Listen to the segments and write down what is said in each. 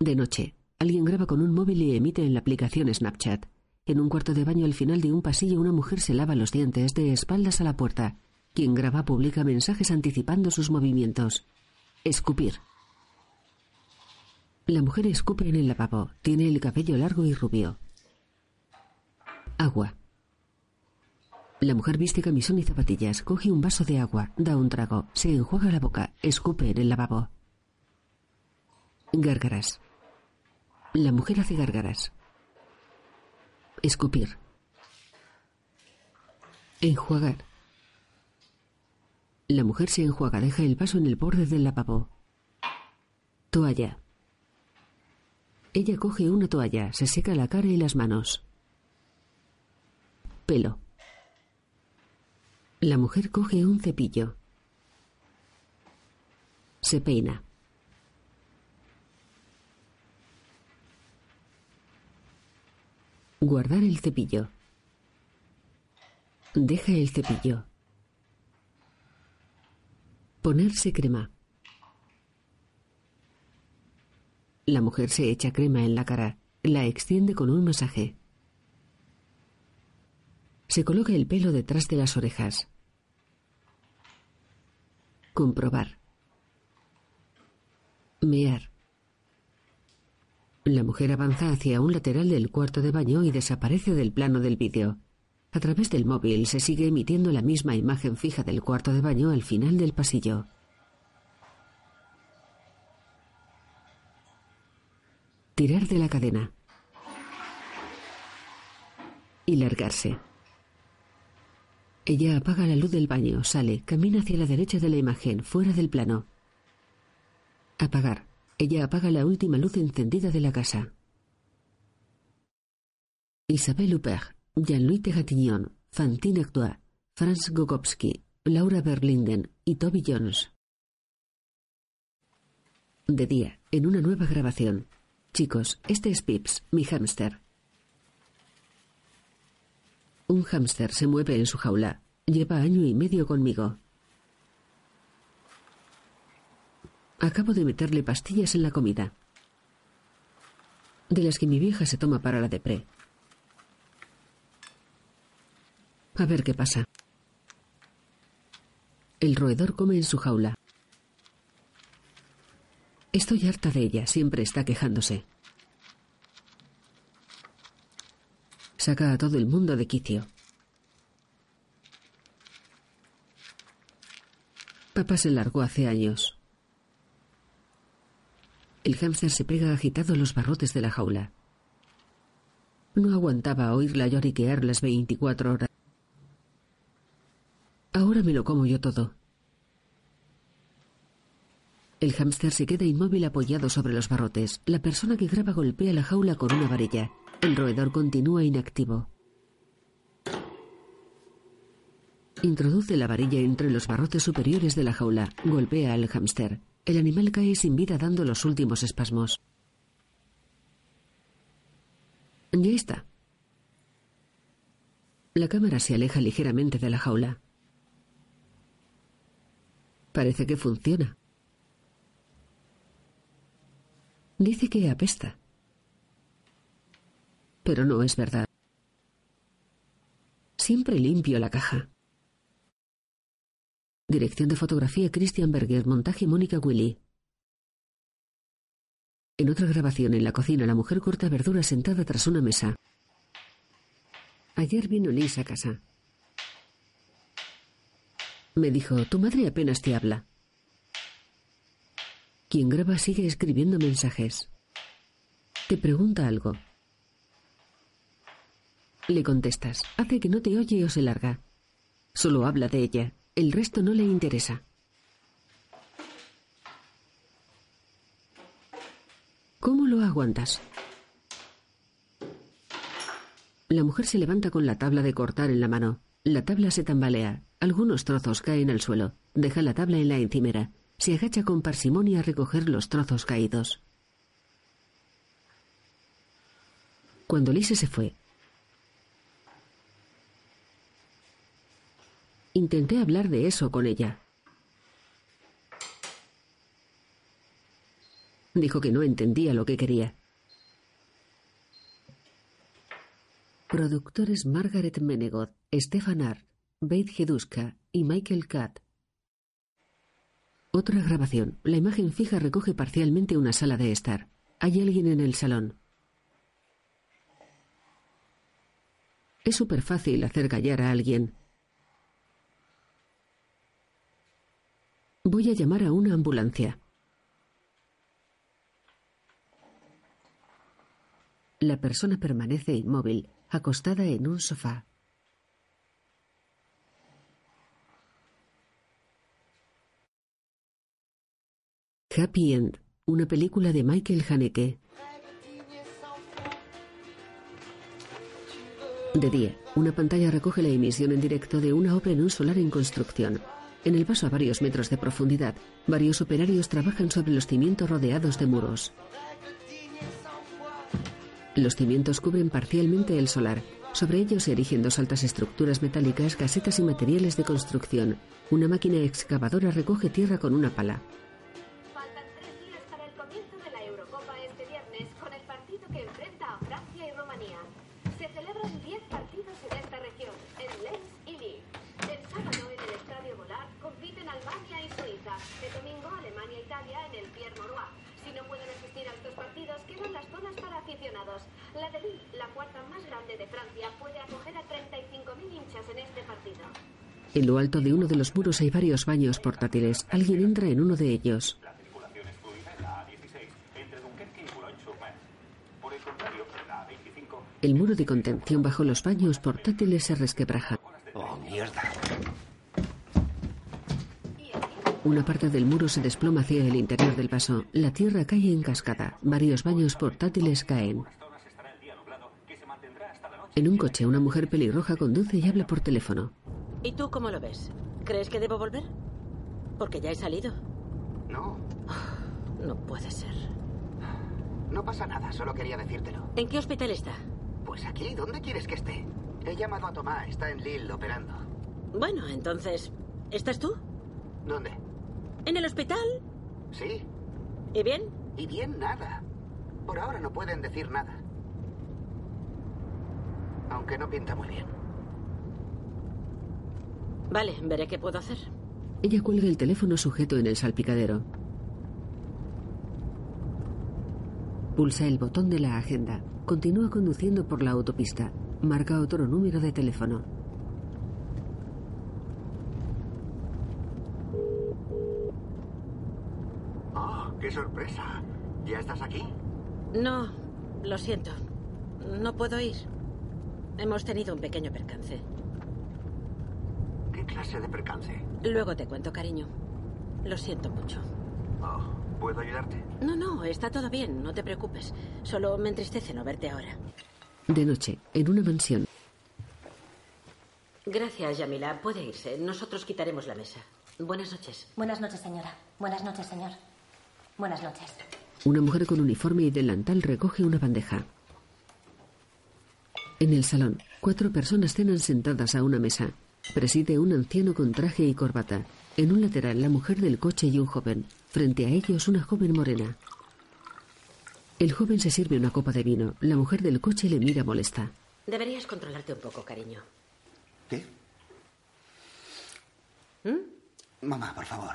De noche, alguien graba con un móvil y emite en la aplicación Snapchat. En un cuarto de baño al final de un pasillo una mujer se lava los dientes de espaldas a la puerta. Quien graba publica mensajes anticipando sus movimientos. Escupir. La mujer escupe en el lavabo. Tiene el cabello largo y rubio. Agua. La mujer viste camisón y zapatillas, coge un vaso de agua, da un trago, se enjuaga la boca, escupe en el lavabo. Gárgaras. La mujer hace gárgaras. Escupir. Enjuagar. La mujer se enjuaga, deja el vaso en el borde del lavabo. Toalla. Ella coge una toalla, se seca la cara y las manos. Pelo. La mujer coge un cepillo. Se peina. Guardar el cepillo. Deja el cepillo. Ponerse crema. La mujer se echa crema en la cara. La extiende con un masaje. Se coloca el pelo detrás de las orejas. Comprobar. Mear. La mujer avanza hacia un lateral del cuarto de baño y desaparece del plano del vídeo. A través del móvil se sigue emitiendo la misma imagen fija del cuarto de baño al final del pasillo. Tirar de la cadena. Y largarse. Ella apaga la luz del baño, sale, camina hacia la derecha de la imagen, fuera del plano. Apagar. Ella apaga la última luz encendida de la casa. Isabelle Huppert, Jean-Louis Terratignon, Fantine Actua, Franz Gogowski, Laura Berlinden y Toby Jones. De día, en una nueva grabación. Chicos, este es Pips, mi hámster. Un hámster se mueve en su jaula. Lleva año y medio conmigo. Acabo de meterle pastillas en la comida. De las que mi vieja se toma para la depre. A ver qué pasa. El roedor come en su jaula. Estoy harta de ella, siempre está quejándose. Saca a todo el mundo de quicio. Papá se largó hace años. El hámster se pega agitado a los barrotes de la jaula. No aguantaba oírla lloriquear las 24 horas. Ahora me lo como yo todo. El hámster se queda inmóvil apoyado sobre los barrotes. La persona que graba golpea la jaula con una varilla. El roedor continúa inactivo. Introduce la varilla entre los barrotes superiores de la jaula. Golpea al hámster. El animal cae sin vida dando los últimos espasmos. Ya está. La cámara se aleja ligeramente de la jaula. Parece que funciona. Dice que apesta pero no es verdad. Siempre limpio la caja. Dirección de fotografía Christian Berger, montaje Mónica Willy. En otra grabación en la cocina, la mujer corta verduras sentada tras una mesa. Ayer vino Liz a casa. Me dijo, tu madre apenas te habla. Quien graba sigue escribiendo mensajes. Te pregunta algo. Le contestas. Hace que no te oye o se larga. Solo habla de ella. El resto no le interesa. ¿Cómo lo aguantas? La mujer se levanta con la tabla de cortar en la mano. La tabla se tambalea. Algunos trozos caen al suelo. Deja la tabla en la encimera. Se agacha con parsimonia a recoger los trozos caídos. Cuando Lise se fue, Intenté hablar de eso con ella. Dijo que no entendía lo que quería. Productores Margaret Menegod, Stefan Art, Beit Geduska y Michael Katt. Otra grabación. La imagen fija recoge parcialmente una sala de estar. Hay alguien en el salón. Es súper fácil hacer callar a alguien. Voy a llamar a una ambulancia. La persona permanece inmóvil, acostada en un sofá. Happy End, una película de Michael Haneke. De día, una pantalla recoge la emisión en directo de una obra en un solar en construcción. En el paso a varios metros de profundidad, varios operarios trabajan sobre los cimientos rodeados de muros. Los cimientos cubren parcialmente el solar. Sobre ellos se erigen dos altas estructuras metálicas, casetas y materiales de construcción. Una máquina excavadora recoge tierra con una pala. En lo alto de uno de los muros hay varios baños portátiles. Alguien entra en uno de ellos. El muro de contención bajo los baños portátiles se resquebraja. Oh, mierda. Una parte del muro se desploma hacia el interior del paso. La tierra cae en cascada. Varios baños portátiles caen. En un coche, una mujer pelirroja conduce y habla por teléfono. ¿Y tú cómo lo ves? ¿Crees que debo volver? Porque ya he salido. No. No puede ser. No pasa nada, solo quería decírtelo. ¿En qué hospital está? Pues aquí, ¿dónde quieres que esté? He llamado a Tomás, está en Lille operando. Bueno, entonces, ¿estás tú? ¿Dónde? ¿En el hospital? Sí. ¿Y bien? Y bien nada. Por ahora no pueden decir nada. Aunque no pinta muy bien. Vale, veré qué puedo hacer. Ella cuelga el teléfono sujeto en el salpicadero. Pulsa el botón de la agenda. Continúa conduciendo por la autopista. Marca otro número de teléfono. Oh, qué sorpresa. ¿Ya estás aquí? No, lo siento. No puedo ir. Hemos tenido un pequeño percance. ¿Qué clase de percance? Luego te cuento, cariño. Lo siento mucho. Oh, ¿puedo ayudarte? No, no, está todo bien, no te preocupes. Solo me entristece no verte ahora. De noche, en una mansión. Gracias, Yamila. Puede irse. Nosotros quitaremos la mesa. Buenas noches. Buenas noches, señora. Buenas noches, señor. Buenas noches. Una mujer con uniforme y delantal recoge una bandeja. En el salón, cuatro personas cenan sentadas a una mesa. Preside un anciano con traje y corbata. En un lateral, la mujer del coche y un joven. Frente a ellos, una joven morena. El joven se sirve una copa de vino. La mujer del coche le mira molesta. Deberías controlarte un poco, cariño. ¿Qué? ¿Mm? Mamá, por favor.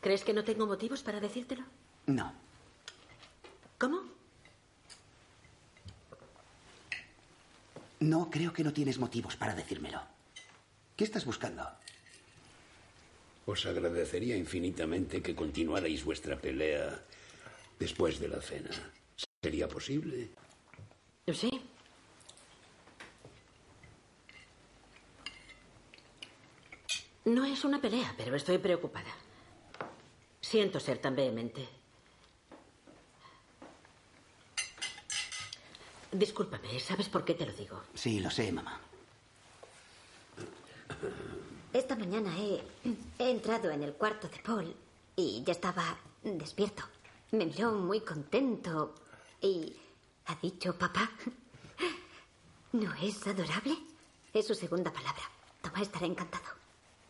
¿Crees que no tengo motivos para decírtelo? No. ¿Cómo? No, creo que no tienes motivos para decírmelo. ¿Qué estás buscando? Os agradecería infinitamente que continuarais vuestra pelea después de la cena. ¿Sería posible? Sí. No es una pelea, pero estoy preocupada. Siento ser tan vehemente. Discúlpame, ¿sabes por qué te lo digo? Sí, lo sé, mamá. Esta mañana he, he entrado en el cuarto de Paul y ya estaba despierto. Me miró muy contento y ha dicho papá. ¿No es adorable? Es su segunda palabra. Tomás estará encantado.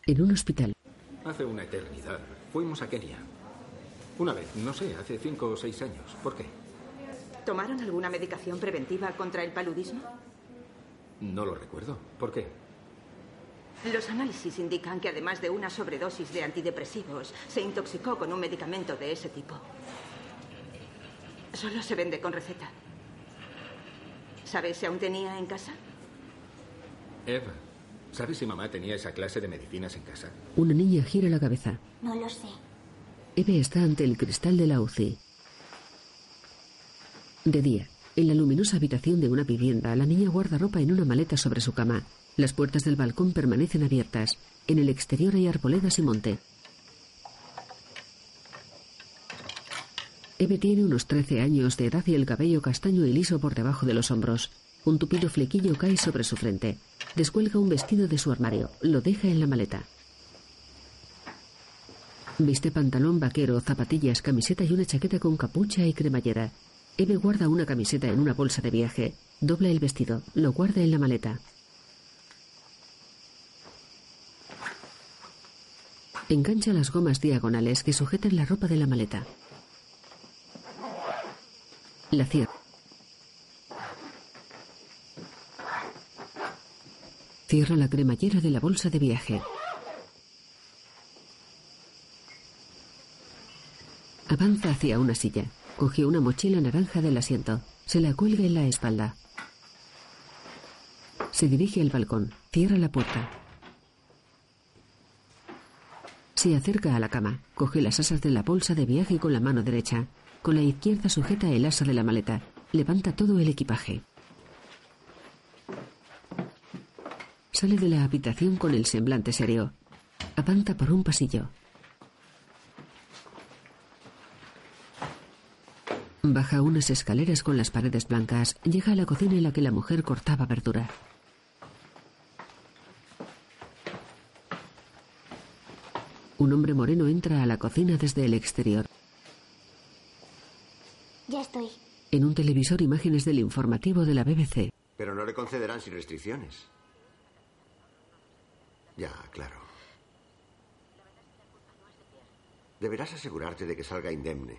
En un hospital, Hace una eternidad fuimos a Kenia. Una vez, no sé, hace cinco o seis años. ¿Por qué? ¿Tomaron alguna medicación preventiva contra el paludismo? No lo recuerdo. ¿Por qué? Los análisis indican que además de una sobredosis de antidepresivos, se intoxicó con un medicamento de ese tipo. Solo se vende con receta. ¿Sabes si aún tenía en casa? Eva, ¿sabes si mamá tenía esa clase de medicinas en casa? Una niña gira la cabeza. No lo sé. Eve está ante el cristal de la UCI. De día, en la luminosa habitación de una vivienda, la niña guarda ropa en una maleta sobre su cama. Las puertas del balcón permanecen abiertas. En el exterior hay arboledas y monte. Eve tiene unos 13 años de edad y el cabello castaño y liso por debajo de los hombros. Un tupido flequillo cae sobre su frente. Descuelga un vestido de su armario. Lo deja en la maleta. Viste pantalón vaquero, zapatillas, camiseta y una chaqueta con capucha y cremallera. Eve guarda una camiseta en una bolsa de viaje. Dobla el vestido. Lo guarda en la maleta. Engancha las gomas diagonales que sujetan la ropa de la maleta. La cierra. Cierra la cremallera de la bolsa de viaje. Avanza hacia una silla. Coge una mochila naranja del asiento. Se la cuelga en la espalda. Se dirige al balcón. Cierra la puerta. Se acerca a la cama. Coge las asas de la bolsa de viaje con la mano derecha. Con la izquierda sujeta el asa de la maleta. Levanta todo el equipaje. Sale de la habitación con el semblante serio. Avanza por un pasillo. Baja unas escaleras con las paredes blancas. Llega a la cocina en la que la mujer cortaba verdura. Un hombre moreno entra a la cocina desde el exterior. Ya estoy. En un televisor imágenes del informativo de la BBC. Pero no le concederán sin restricciones. Ya, claro. Deberás asegurarte de que salga indemne.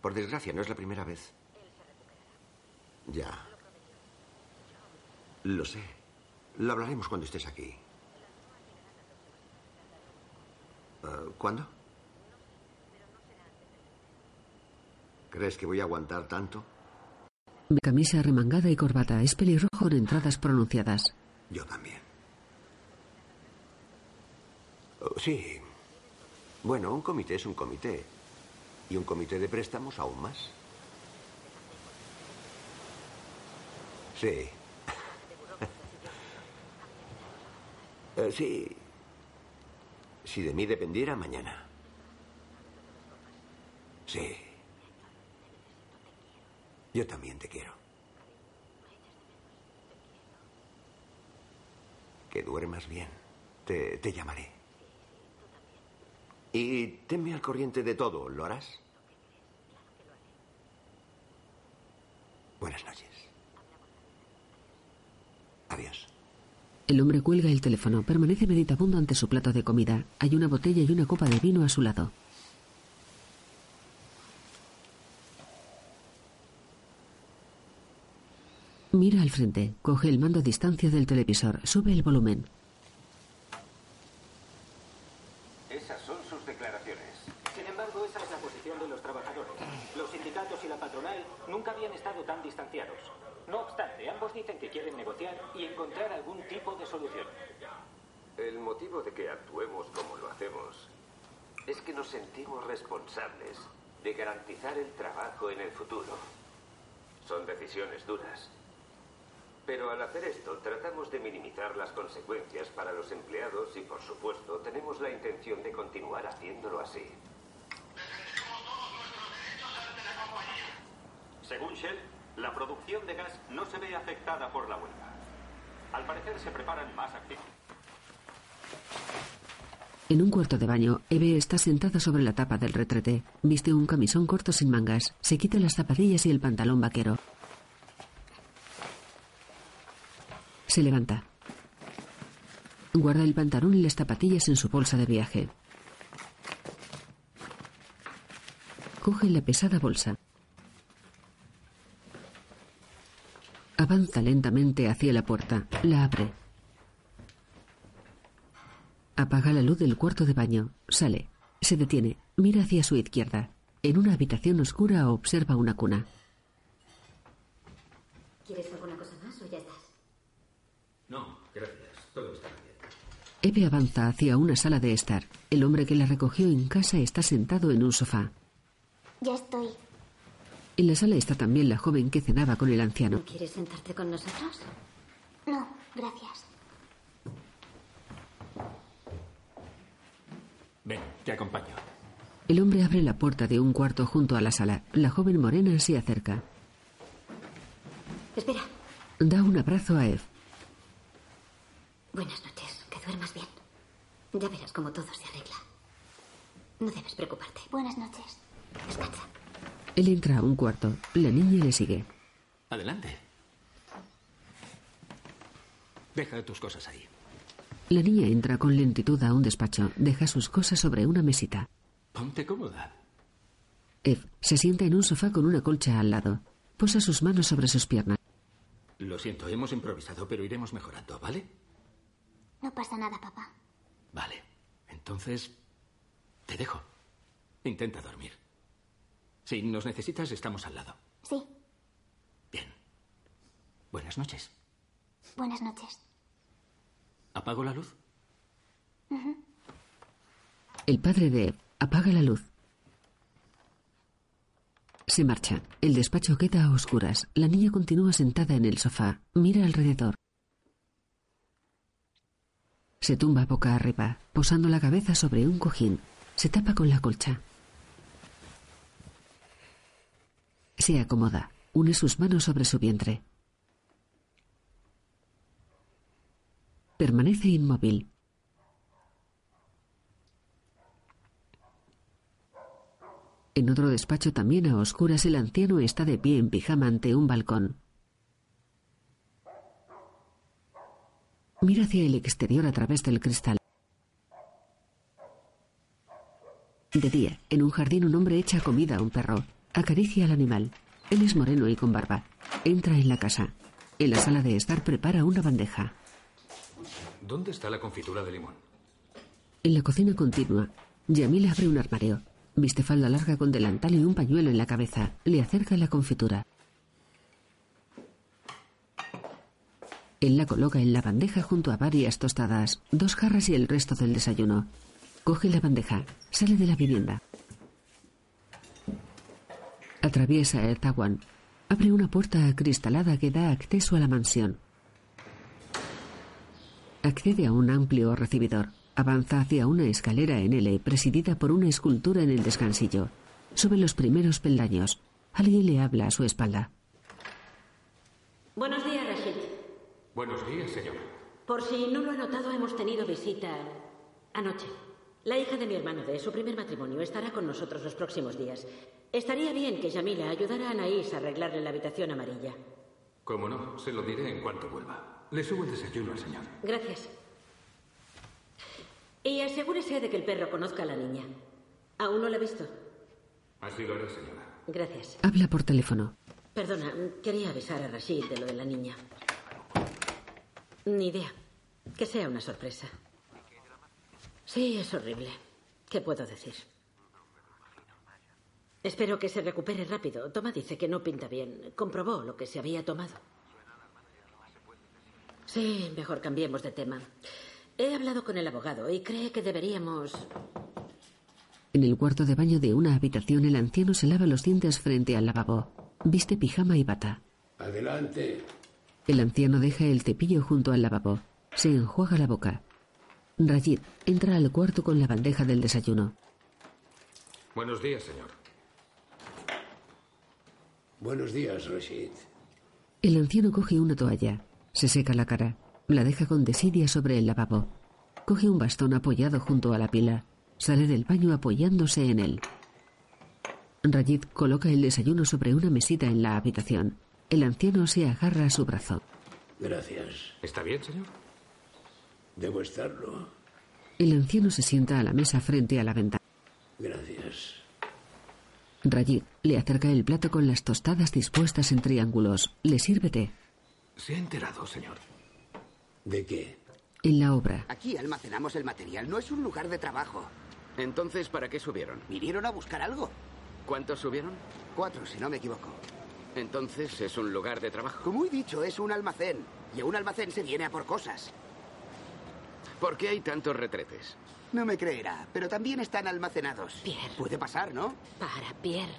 Por desgracia, no es la primera vez. Ya. Lo sé. Lo hablaremos cuando estés aquí. Ah, ¿Cuándo? ¿Crees que voy a aguantar tanto? Camisa remangada y corbata. Es pelirrojo con entradas pronunciadas. Yo también. Oh, sí. Bueno, un comité es un comité. Y un comité de préstamos aún más. Sí. Eh, sí. Si de mí dependiera, mañana. Sí. Yo también te quiero. Que duermas bien. Te, te llamaré. Y tenme al corriente de todo, ¿lo harás? Buenas noches. Adiós. El hombre cuelga el teléfono. Permanece meditabundo ante su plato de comida. Hay una botella y una copa de vino a su lado. Mira al frente. Coge el mando a distancia del televisor. Sube el volumen. Esas son sus declaraciones. Sin embargo, esa es la posición de los trabajadores. Los sindicatos y la patronal nunca habían estado tan distanciados. No obstante, ambos dicen que quieren negociar y encontrar algún tipo de solución. El motivo de que actuemos como lo hacemos es que nos sentimos responsables de garantizar el trabajo en el futuro. Son decisiones duras. Pero al hacer esto tratamos de minimizar las consecuencias para los empleados y por supuesto tenemos la intención de continuar haciéndolo así. Según Shell, la producción de gas no se ve afectada por la huelga. Al parecer se preparan más actividades. En un cuarto de baño, Eve está sentada sobre la tapa del retrete. Viste un camisón corto sin mangas. Se quita las zapatillas y el pantalón vaquero. Se levanta. Guarda el pantalón y las zapatillas en su bolsa de viaje. coge la pesada bolsa. Avanza lentamente hacia la puerta. La abre. Apaga la luz del cuarto de baño. Sale. Se detiene. Mira hacia su izquierda. En una habitación oscura observa una cuna. ¿Quieres cosa más o ya estás? No, gracias. Todo está bien. Eve avanza hacia una sala de estar. El hombre que la recogió en casa está sentado en un sofá. Ya estoy. En la sala está también la joven que cenaba con el anciano. ¿No quieres sentarte con nosotros? No, gracias. Ven, te acompaño. El hombre abre la puerta de un cuarto junto a la sala. La joven morena se acerca. Espera. Da un abrazo a Eve. Buenas noches. Que duermas bien. Ya verás cómo todo se arregla. No debes preocuparte. Buenas noches. Descansa. Él entra a un cuarto. La niña le sigue. Adelante. Deja tus cosas ahí. La niña entra con lentitud a un despacho. Deja sus cosas sobre una mesita. Ponte cómoda. Eve se sienta en un sofá con una colcha al lado. Posa sus manos sobre sus piernas. Lo siento, hemos improvisado, pero iremos mejorando, ¿vale? No pasa nada, papá. Vale. Entonces, te dejo. Intenta dormir. Si nos necesitas, estamos al lado. Sí. Buenas noches. Buenas noches. ¿Apago la luz? El padre de Eve apaga la luz. Se marcha. El despacho queda a oscuras. La niña continúa sentada en el sofá. Mira alrededor. Se tumba boca arriba, posando la cabeza sobre un cojín. Se tapa con la colcha. Se acomoda. Une sus manos sobre su vientre. Permanece inmóvil. En otro despacho también a oscuras el anciano está de pie en pijama ante un balcón. Mira hacia el exterior a través del cristal. De día, en un jardín un hombre echa comida a un perro. Acaricia al animal. Él es moreno y con barba. Entra en la casa. En la sala de estar prepara una bandeja. ¿Dónde está la confitura de limón? En la cocina continua, Yamil abre un armario. Viste falda larga con delantal y un pañuelo en la cabeza. Le acerca la confitura. Él la coloca en la bandeja junto a varias tostadas, dos jarras y el resto del desayuno. Coge la bandeja, sale de la vivienda. Atraviesa el zaguán. Abre una puerta acristalada que da acceso a la mansión. Accede a un amplio recibidor. Avanza hacia una escalera en L presidida por una escultura en el descansillo. Sube los primeros peldaños. Alguien le habla a su espalda. Buenos días. Buenos días, señor. Por si no lo ha notado, hemos tenido visita anoche. La hija de mi hermano de su primer matrimonio estará con nosotros los próximos días. Estaría bien que Yamila ayudara a Anaís a arreglarle la habitación amarilla. Cómo no, se lo diré en cuanto vuelva. Le subo el desayuno al señor. Gracias. Y asegúrese de que el perro conozca a la niña. ¿Aún no la ha visto? Así lo haré, señora. Gracias. Habla por teléfono. Perdona, quería avisar a Rashid de lo de la niña. Ni idea. Que sea una sorpresa. Sí, es horrible. ¿Qué puedo decir? Espero que se recupere rápido. Toma dice que no pinta bien. Comprobó lo que se había tomado. Sí, mejor cambiemos de tema. He hablado con el abogado y cree que deberíamos... En el cuarto de baño de una habitación, el anciano se lava los dientes frente al lavabo. Viste pijama y bata. Adelante. El anciano deja el cepillo junto al lavabo. Se enjuaga la boca. Rajid entra al cuarto con la bandeja del desayuno. Buenos días, señor. Buenos días, Rashid. El anciano coge una toalla. Se seca la cara. La deja con desidia sobre el lavabo. Coge un bastón apoyado junto a la pila. Sale del baño apoyándose en él. Rajid coloca el desayuno sobre una mesita en la habitación. El anciano se agarra a su brazo. Gracias. ¿Está bien, señor? Debo estarlo. El anciano se sienta a la mesa frente a la ventana. Gracias. Rayid le acerca el plato con las tostadas dispuestas en triángulos. Le sirve té. ¿Se ha enterado, señor? ¿De qué? En la obra, Aquí almacenamos el material, no es un lugar de trabajo. Entonces, ¿para qué subieron? ¿Vinieron a buscar algo? ¿Cuántos subieron? Cuatro, si no me equivoco. Entonces es un lugar de trabajo. Como he dicho, es un almacén. Y a un almacén se viene a por cosas. ¿Por qué hay tantos retretes? No me creerá, pero también están almacenados. Pierre. Puede pasar, ¿no? Para, Pierre.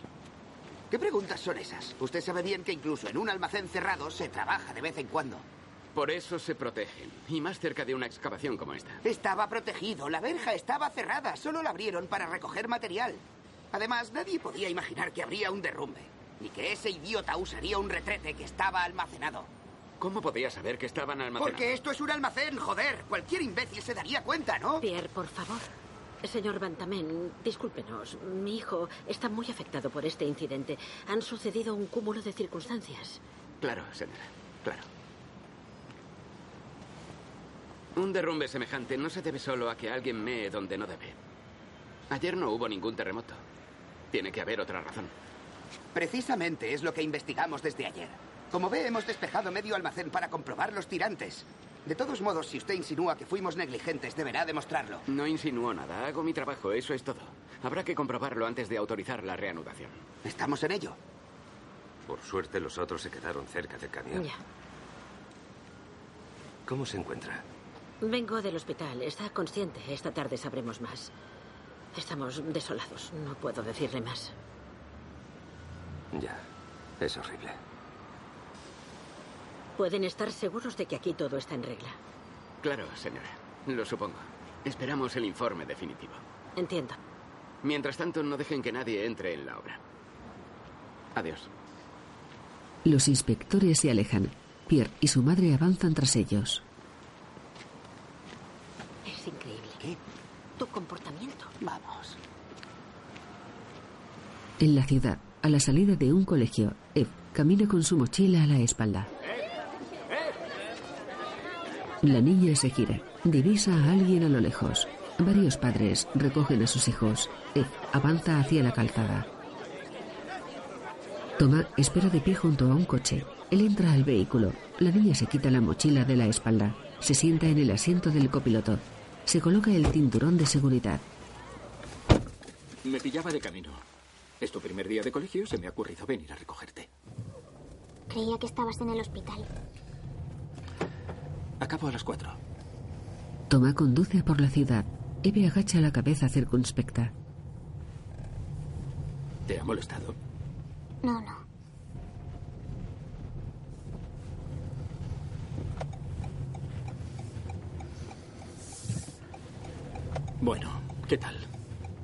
¿Qué preguntas son esas? Usted sabe bien que incluso en un almacén cerrado se trabaja de vez en cuando. Por eso se protegen. Y más cerca de una excavación como esta. Estaba protegido, la verja estaba cerrada, solo la abrieron para recoger material. Además, nadie podía imaginar que habría un derrumbe, ni que ese idiota usaría un retrete que estaba almacenado. ¿Cómo podía saber que estaban almacenados? Porque esto es un almacén, joder. Cualquier imbécil se daría cuenta, ¿no? Pierre, por favor. Señor Bantamen, discúlpenos. Mi hijo está muy afectado por este incidente. Han sucedido un cúmulo de circunstancias. Claro, señora. Claro. Un derrumbe semejante no se debe solo a que alguien mee donde no debe. Ayer no hubo ningún terremoto. Tiene que haber otra razón. Precisamente es lo que investigamos desde ayer. Como ve, hemos despejado medio almacén para comprobar los tirantes. De todos modos, si usted insinúa que fuimos negligentes, deberá demostrarlo. No insinúo nada. Hago mi trabajo. Eso es todo. Habrá que comprobarlo antes de autorizar la reanudación. Estamos en ello. Por suerte los otros se quedaron cerca del camión. Ya. ¿Cómo se encuentra? Vengo del hospital. Está consciente. Esta tarde sabremos más. Estamos desolados. No puedo decirle más. Ya. Es horrible. Pueden estar seguros de que aquí todo está en regla. Claro, señora. Lo supongo. Esperamos el informe definitivo. Entiendo. Mientras tanto, no dejen que nadie entre en la obra. Adiós. los inspectores se alejan. Pierre y su madre avanzan tras ellos. Es increíble. ¿Qué? Tu comportamiento. Vamos. En la ciudad, a la salida de un colegio, Eve camina con su mochila a la espalda. La niña se gira. Divisa a alguien a lo lejos. Varios padres recogen a sus hijos. Eve avanza hacia la calzada. Toma espera de pie junto a un coche. Él entra al vehículo. La niña se quita la mochila de la espalda. Se sienta en el asiento del copiloto. Se coloca el cinturón de seguridad. Me pillaba de camino. Es tu primer día de colegio, se me ha ocurrido venir a recogerte. Creía que estabas en el hospital. Acabo a las cuatro. Toma conduce por la ciudad. Eve agacha la cabeza circunspecta. ¿Te ha molestado? No, no. Bueno, ¿qué tal?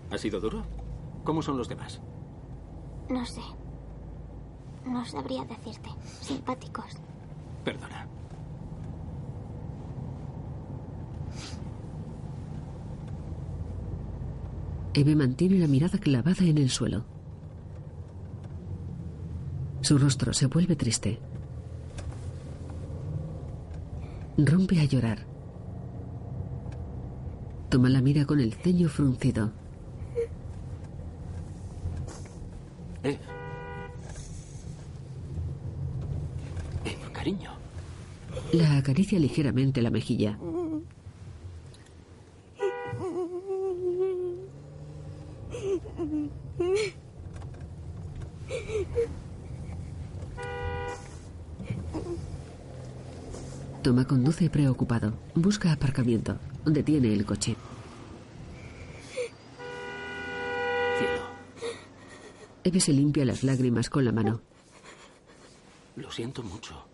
¿Ha sido duro? ¿Cómo son los demás? No sé. No sabría decirte. Simpáticos. Perdona. Eve mantiene la mirada clavada en el suelo. Su rostro se vuelve triste. Rompe a llorar. Toma la mira con el ceño fruncido. Eve. Eve, cariño. La acaricia ligeramente la mejilla. Toma conduce preocupado. Busca aparcamiento. Detiene el coche. Eve se limpia las lágrimas con la mano. lo siento mucho.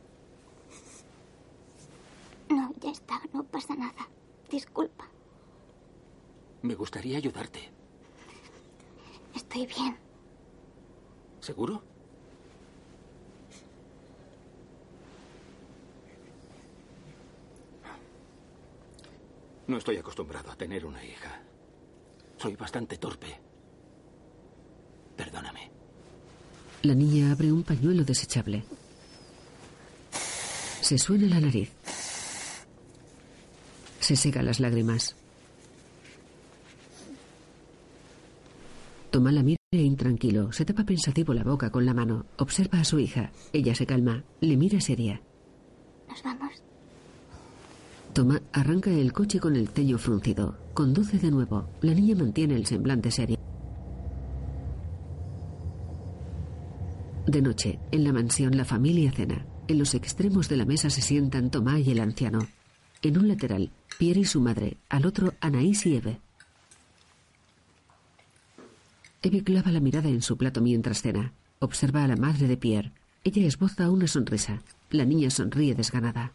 No, ya está. No pasa nada. Disculpa. Me gustaría ayudarte. Estoy bien. ¿Seguro? No estoy acostumbrado a tener una hija. Soy bastante torpe. Perdóname. La niña abre un pañuelo desechable. Se suena la nariz. Se seca las lágrimas. Toma la mira Intranquilo, se tapa pensativo la boca con la mano. Observa a su hija. Ella se calma. Le mira seria. ¿Nos vamos? Toma arranca el coche con el ceño fruncido. Conduce de nuevo. La niña mantiene el semblante serio. De noche, en la mansión, la familia cena. En los extremos de la mesa se sientan Tomás y el anciano. En un lateral, Pierre y su madre. Al otro, Anaís y Eve. Eve clava la mirada en su plato mientras cena. Observa a la madre de Pierre. Ella esboza una sonrisa. La niña sonríe desganada.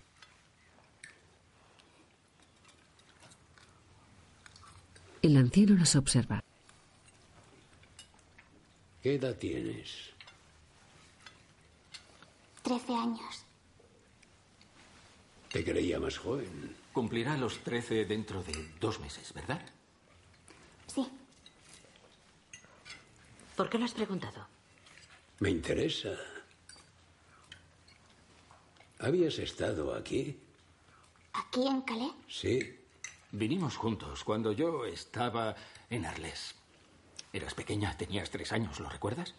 El anciano las observa. ¿Qué edad tienes? Trece años. Te creía más joven. Cumplirá los 13 dentro de dos meses, ¿verdad? Sí. ¿Por qué lo has preguntado? Me interesa. ¿Habías estado aquí? ¿Aquí en Calais? Sí. Vinimos juntos cuando yo estaba en Arles. Eras pequeña, tenías tres años, ¿lo recuerdas?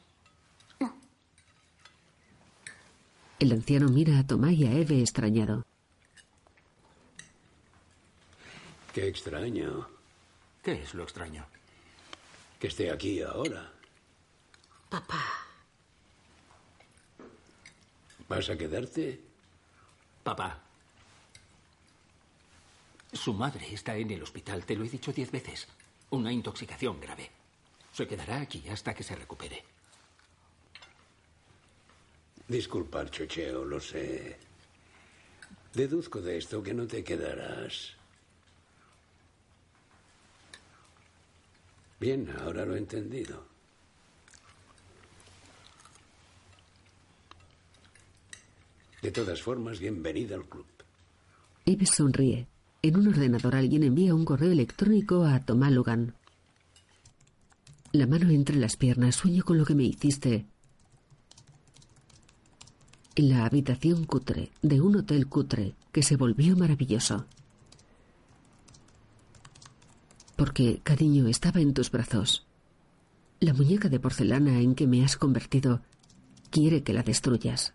El anciano mira a Tomás y a Eve extrañado. Qué extraño. ¿Qué es lo extraño? Que esté aquí ahora. Papá. ¿Vas a quedarte? Papá. Su madre está en el hospital, te lo he dicho diez veces. Una intoxicación grave. Se quedará aquí hasta que se recupere. Disculpar, chocheo, lo sé. Deduzco de esto que no te quedarás. Bien, ahora lo he entendido. De todas formas, bienvenida al club. Eve sonríe. En un ordenador alguien envía un correo electrónico a Tomás Logan. La mano entre las piernas, sueño con lo que me hiciste. La habitación cutre de un hotel cutre que se volvió maravilloso. Porque, cariño, estaba en tus brazos. La muñeca de porcelana en que me has convertido quiere que la destruyas.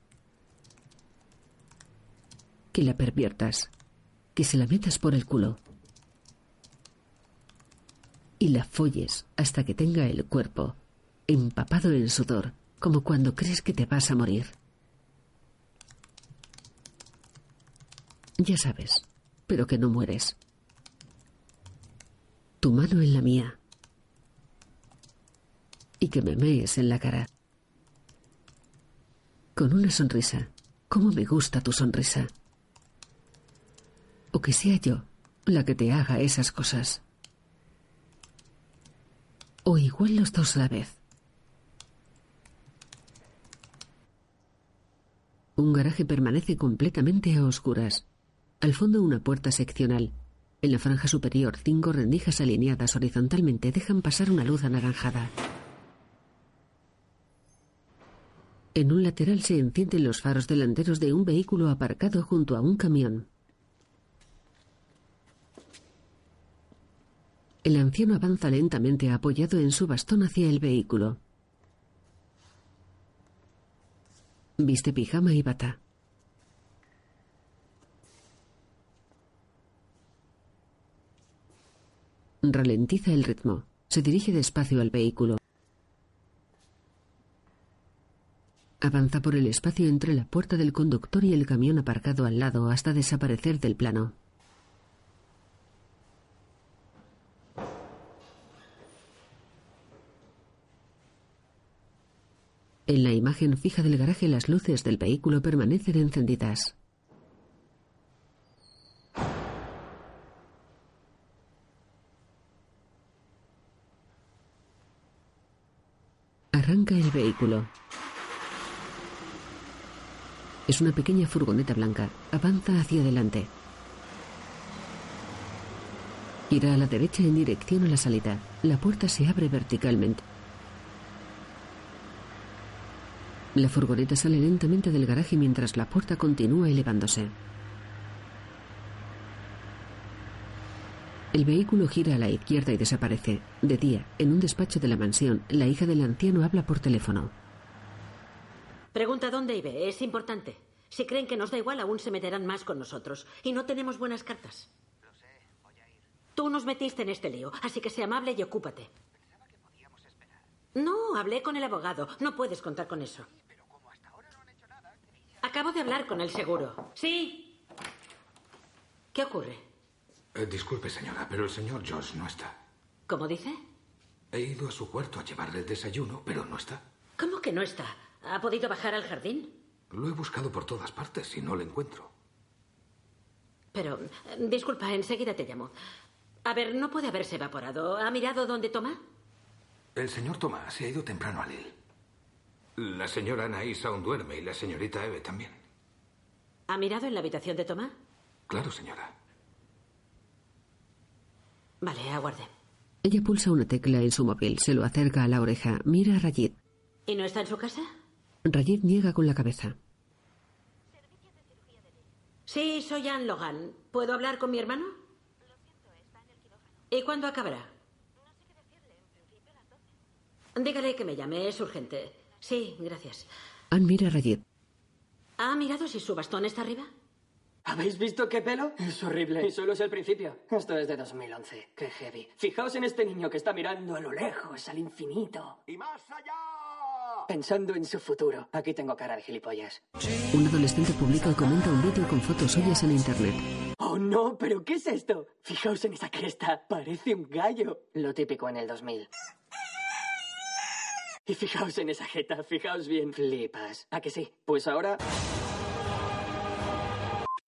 Que la perviertas. Que se la metas por el culo. Y la folles hasta que tenga el cuerpo empapado en sudor, como cuando crees que te vas a morir. Ya sabes, pero que no mueres. Tu mano en la mía. Y que me mees en la cara. Con una sonrisa. ¿Cómo me gusta tu sonrisa? O que sea yo la que te haga esas cosas. O igual los dos a la vez. Un garaje permanece completamente a oscuras. Al fondo una puerta seccional. En la franja superior, cinco rendijas alineadas horizontalmente dejan pasar una luz anaranjada. En un lateral se encienden los faros delanteros de un vehículo aparcado junto a un camión. El anciano avanza lentamente apoyado en su bastón hacia el vehículo. Viste pijama y bata. Ralentiza el ritmo. Se dirige despacio al vehículo. Avanza por el espacio entre la puerta del conductor y el camión aparcado al lado hasta desaparecer del plano. En la imagen fija del garaje las luces del vehículo permanecen encendidas. Arranca el vehículo. Es una pequeña furgoneta blanca. Avanza hacia adelante. Gira a la derecha en dirección a la salida. La puerta se abre verticalmente. La furgoneta sale lentamente del garaje mientras la puerta continúa elevándose. El vehículo gira a la izquierda y desaparece. De día, en un despacho de la mansión, la hija del anciano habla por teléfono. Pregunta dónde ibe. Es importante. Si creen que nos da igual, aún se meterán más con nosotros. Y no tenemos buenas cartas. Tú nos metiste en este lío, así que sé amable y ocúpate. No, hablé con el abogado. No puedes contar con eso. Acabo de hablar con el seguro. Sí. ¿Qué ocurre? Eh, disculpe, señora, pero el señor Josh no está. ¿Cómo dice? He ido a su cuarto a llevarle el desayuno, pero no está. ¿Cómo que no está? ¿Ha podido bajar al jardín? Lo he buscado por todas partes y no le encuentro. Pero, eh, disculpa, enseguida te llamo. A ver, no puede haberse evaporado. ¿Ha mirado dónde toma? El señor Tomás se ha ido temprano a Lille. La señora Anaís aún duerme y la señorita Eve también. ¿Ha mirado en la habitación de Tomás? Claro, señora. Vale, aguarde. Ella pulsa una tecla en su móvil, se lo acerca a la oreja, mira a Rayid. ¿Y no está en su casa? Rayid niega con la cabeza. Sí, soy Anne Logan. ¿Puedo hablar con mi hermano? ¿Y cuándo acabará? Dígale que me llame, es urgente. Sí, gracias. Anne mira a Rayid. ¿Ha mirado si su bastón está arriba? ¿Habéis visto qué pelo? Es horrible. Y solo es el principio. Esto es de 2011. Qué heavy. Fijaos en este niño que está mirando a lo lejos, al infinito. ¡Y más allá! Pensando en su futuro. Aquí tengo cara de gilipollas. Un adolescente publica y comenta un vídeo con fotos suyas en internet. Oh, no, pero ¿qué es esto? Fijaos en esa cresta. Parece un gallo. Lo típico en el 2000. Y fijaos en esa jeta, fijaos bien. Flipas. ¿A que sí? Pues ahora...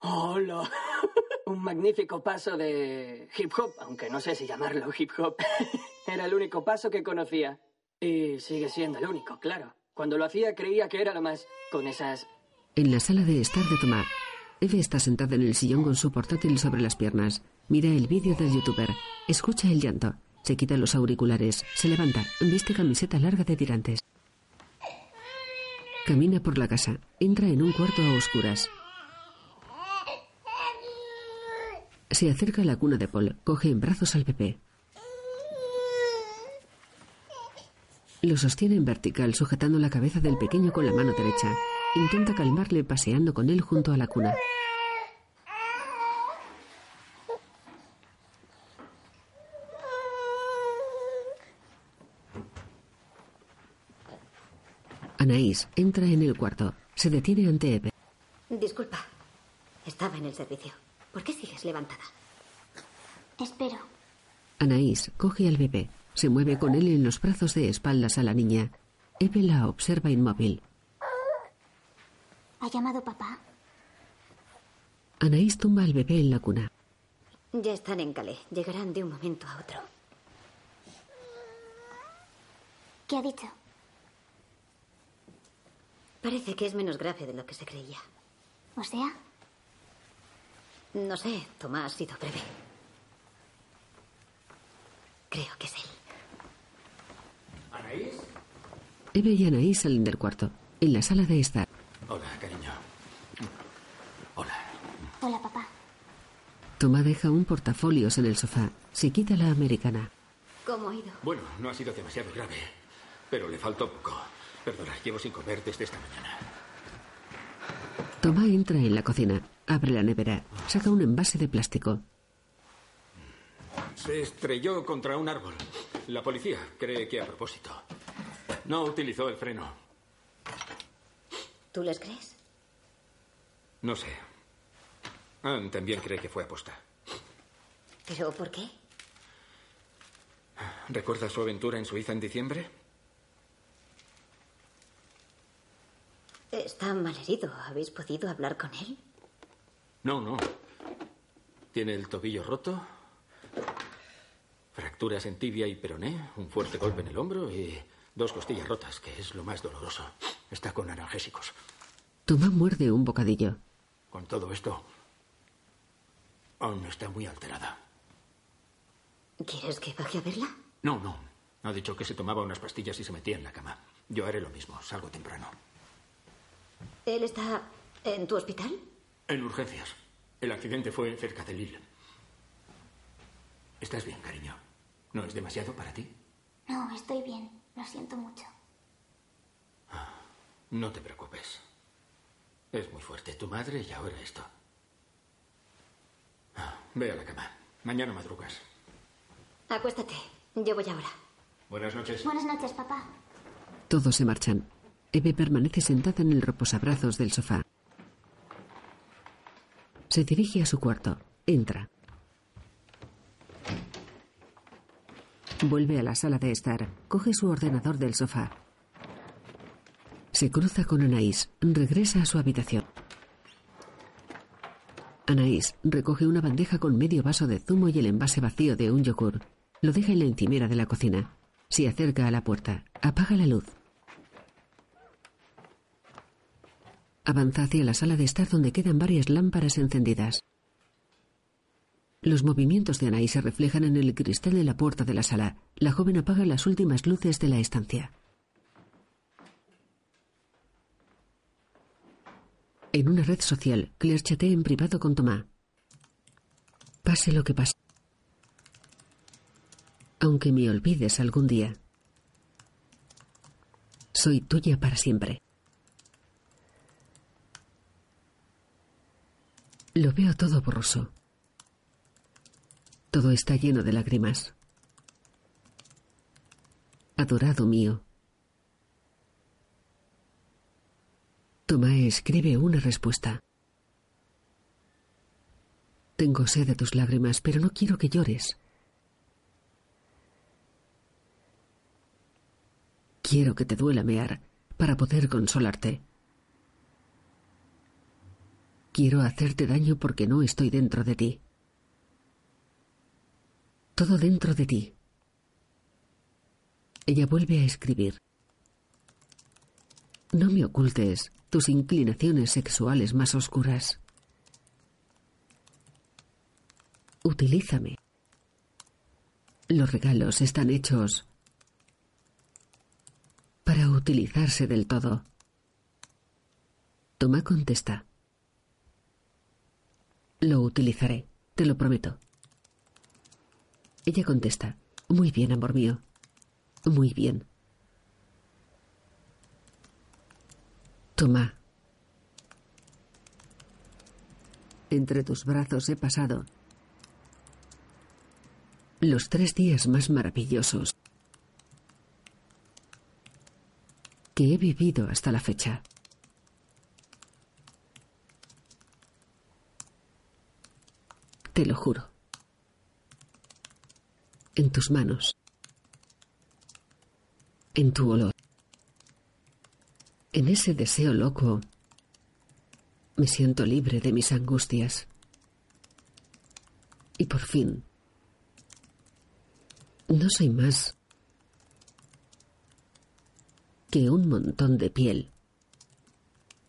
Un magnífico paso de hip hop, aunque no sé si llamarlo hip hop. Era el único paso que conocía. Y sigue siendo el único, claro. Cuando lo hacía creía que era lo más... con esas... En la sala de estar de Tomás, Eve está sentada en el sillón con su portátil sobre las piernas. Mira el vídeo del youtuber. Escucha el llanto. Se quita los auriculares. Se levanta. Viste camiseta larga de tirantes. Camina por la casa. Entra en un cuarto a oscuras. Se acerca a la cuna de Paul. Coge en brazos al bebé. Lo sostiene en vertical, sujetando la cabeza del pequeño con la mano derecha. Intenta calmarle paseando con él junto a la cuna. Anaís entra en el cuarto. Se detiene ante Eve. Disculpa. Estaba en el servicio. ¿Por qué sigues levantada? Espero. Anaís coge al bebé. Se mueve con él en los brazos de espaldas a la niña. Eve la observa inmóvil. ¿Ha llamado papá? Anaís tumba al bebé en la cuna. Ya están en Calais. Llegarán de un momento a otro. ¿Qué ha dicho? Parece que es menos grave de lo que se creía. O sea, No sé, Tomás ha sido breve. Creo que es él. ¿Anaís? Eve y Anaís salen del cuarto. En la sala de estar. Hola, cariño. hola papá. Tomás deja un portafolios en el sofá. Se quita la americana. ¿Cómo ha ido? Bueno, no ha sido demasiado grave, pero le faltó poco. Perdona, llevo sin comer desde esta mañana. Tomás entra en la cocina. Abre la nevera. Saca un envase de plástico. Se estrelló contra un árbol. La policía cree que a propósito. No utilizó el freno. ¿Tú les crees? No sé. Anne también cree que fue aposta. ¿Pero por qué? ¿Recuerda su aventura en Suiza en diciembre? Está malherido. ¿Habéis podido hablar con él? No, no. Tiene el tobillo roto, fracturas en tibia y peroné, un fuerte golpe en el hombro y dos costillas rotas, que es lo más doloroso. Está con analgésicos. Tomás muerde un bocadillo. Con todo esto, aún está muy alterada. ¿Quieres que baje a verla? No, no. Ha dicho que se tomaba unas pastillas y se metía en la cama. Yo haré lo mismo. Salgo temprano. ¿Él está en tu hospital? En urgencias. El accidente fue cerca de Lille. ¿Estás bien, cariño? ¿No es demasiado para ti? No, estoy bien. Lo siento mucho. No te preocupes. Es muy fuerte. Tu madre y ahora esto. Ah, Ve a la cama. Mañana madrugas. Acuéstate. Yo voy ahora. Buenas noches. Buenas noches, papá. Todos se marchan. Eve permanece sentada en el reposabrazos del sofá. Se dirige a su cuarto. Entra. Vuelve a la sala de estar. Coge su ordenador del sofá. Se cruza con Anaís. Regresa a su habitación. Anaís recoge una bandeja con medio vaso de zumo y el envase vacío de un yogur. Lo deja en la encimera de la cocina. Se acerca a la puerta. Apaga la luz. Avanza hacia la sala de estar donde quedan varias lámparas encendidas. Los movimientos de Anaís se reflejan en el cristal de la puerta de la sala. La joven apaga las últimas luces de la estancia. En una red social, Claire chatea en privado con Tomás. Pase lo que pase. Aunque me olvides algún día. Soy tuya para siempre. Lo veo todo borroso. Todo está lleno de lágrimas. Adorado mío. Tomás escribe una respuesta. Tengo sed de tus lágrimas, pero no quiero que llores. Quiero que te duela mear para poder consolarte. Quiero hacerte daño porque no estoy dentro de ti. Todo dentro de ti. Ella vuelve a escribir. No me ocultes tus inclinaciones sexuales más oscuras. Utilízame. Los regalos están hechos para utilizarse del todo. Toma contesta. Lo utilizaré, te lo prometo. Ella contesta. Muy bien, amor mío. Muy bien. Toma. Entre tus brazos he pasado los tres días más maravillosos que he vivido hasta la fecha. Te lo juro. En tus manos. En tu olor. En ese deseo loco me siento libre de mis angustias. Y por fin, no soy más que un montón de piel,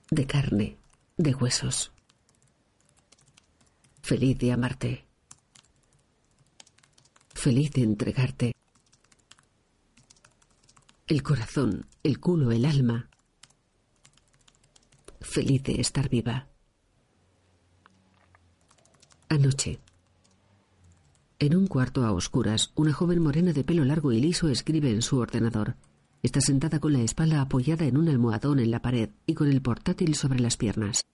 de carne, de huesos. Feliz de amarte. Feliz de entregarte. El corazón, el culo, el alma. Feliz de estar viva. Anoche. En un cuarto a oscuras, una joven morena de pelo largo y liso escribe en su ordenador. Está sentada con la espalda apoyada en un almohadón en la pared y con el portátil sobre las piernas.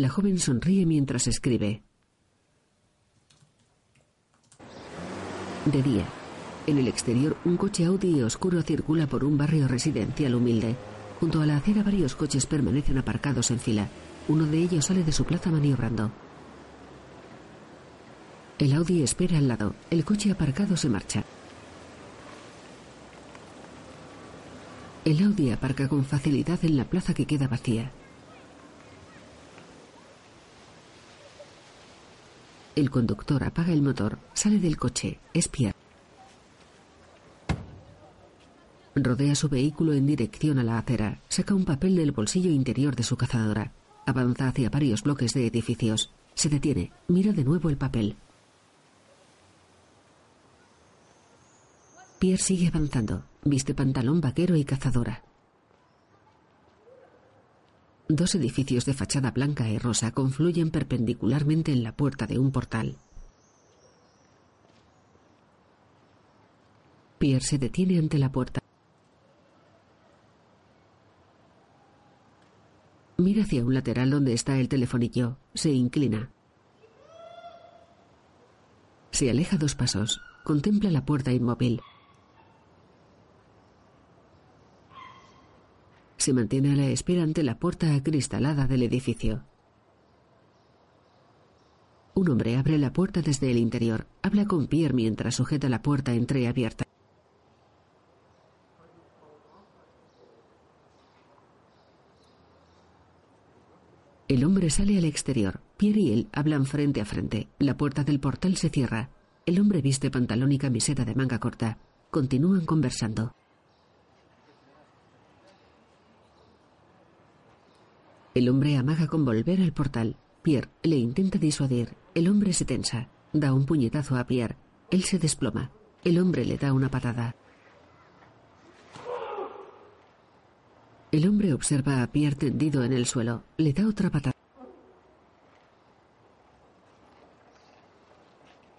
La joven sonríe mientras escribe. De día. En el exterior, un coche Audi oscuro circula por un barrio residencial humilde. Junto a la acera varios coches permanecen aparcados en fila. Uno de ellos sale de su plaza maniobrando. El Audi espera al lado. El coche aparcado se marcha. El Audi aparca con facilidad en la plaza que queda vacía. El conductor apaga el motor, sale del coche, espía. Rodea su vehículo en dirección a la acera, saca un papel del bolsillo interior de su cazadora, avanza hacia varios bloques de edificios, se detiene, mira de nuevo el papel. Pierre sigue avanzando, viste pantalón vaquero y cazadora. Dos edificios de fachada blanca y rosa confluyen perpendicularmente en la puerta de un portal. Pierre se detiene ante la puerta. Mira hacia un lateral donde está el telefonillo. Se inclina. Se aleja dos pasos. Contempla la puerta inmóvil. Se mantiene a la espera ante la puerta acristalada del edificio. Un hombre abre la puerta desde el interior. Habla con Pierre mientras sujeta la puerta entreabierta. El hombre sale al exterior. Pierre y él hablan frente a frente. La puerta del portal se cierra. El hombre viste pantalón y camiseta de manga corta. Continúan conversando. El hombre amaga con volver al portal. Pierre le intenta disuadir. El hombre se tensa. Da un puñetazo a Pierre. Él se desploma. El hombre le da una patada. El hombre observa a Pierre tendido en el suelo. Le da otra patada.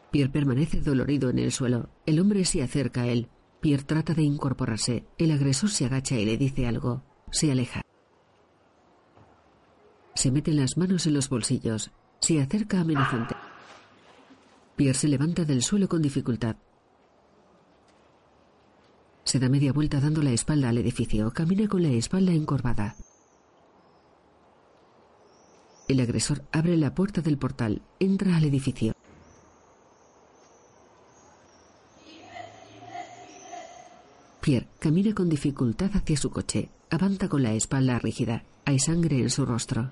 Pierre permanece dolorido en el suelo. El hombre se acerca a él. Pierre trata de incorporarse. El agresor se agacha y le dice algo. Se aleja. Se mete las manos en los bolsillos. Se acerca amenazante. Pierre se levanta del suelo con dificultad. Se da media vuelta dando la espalda al edificio. Camina con la espalda encorvada. El agresor abre la puerta del portal. Entra al edificio. Pierre camina con dificultad hacia su coche. Avanza con la espalda rígida. Hay sangre en su rostro.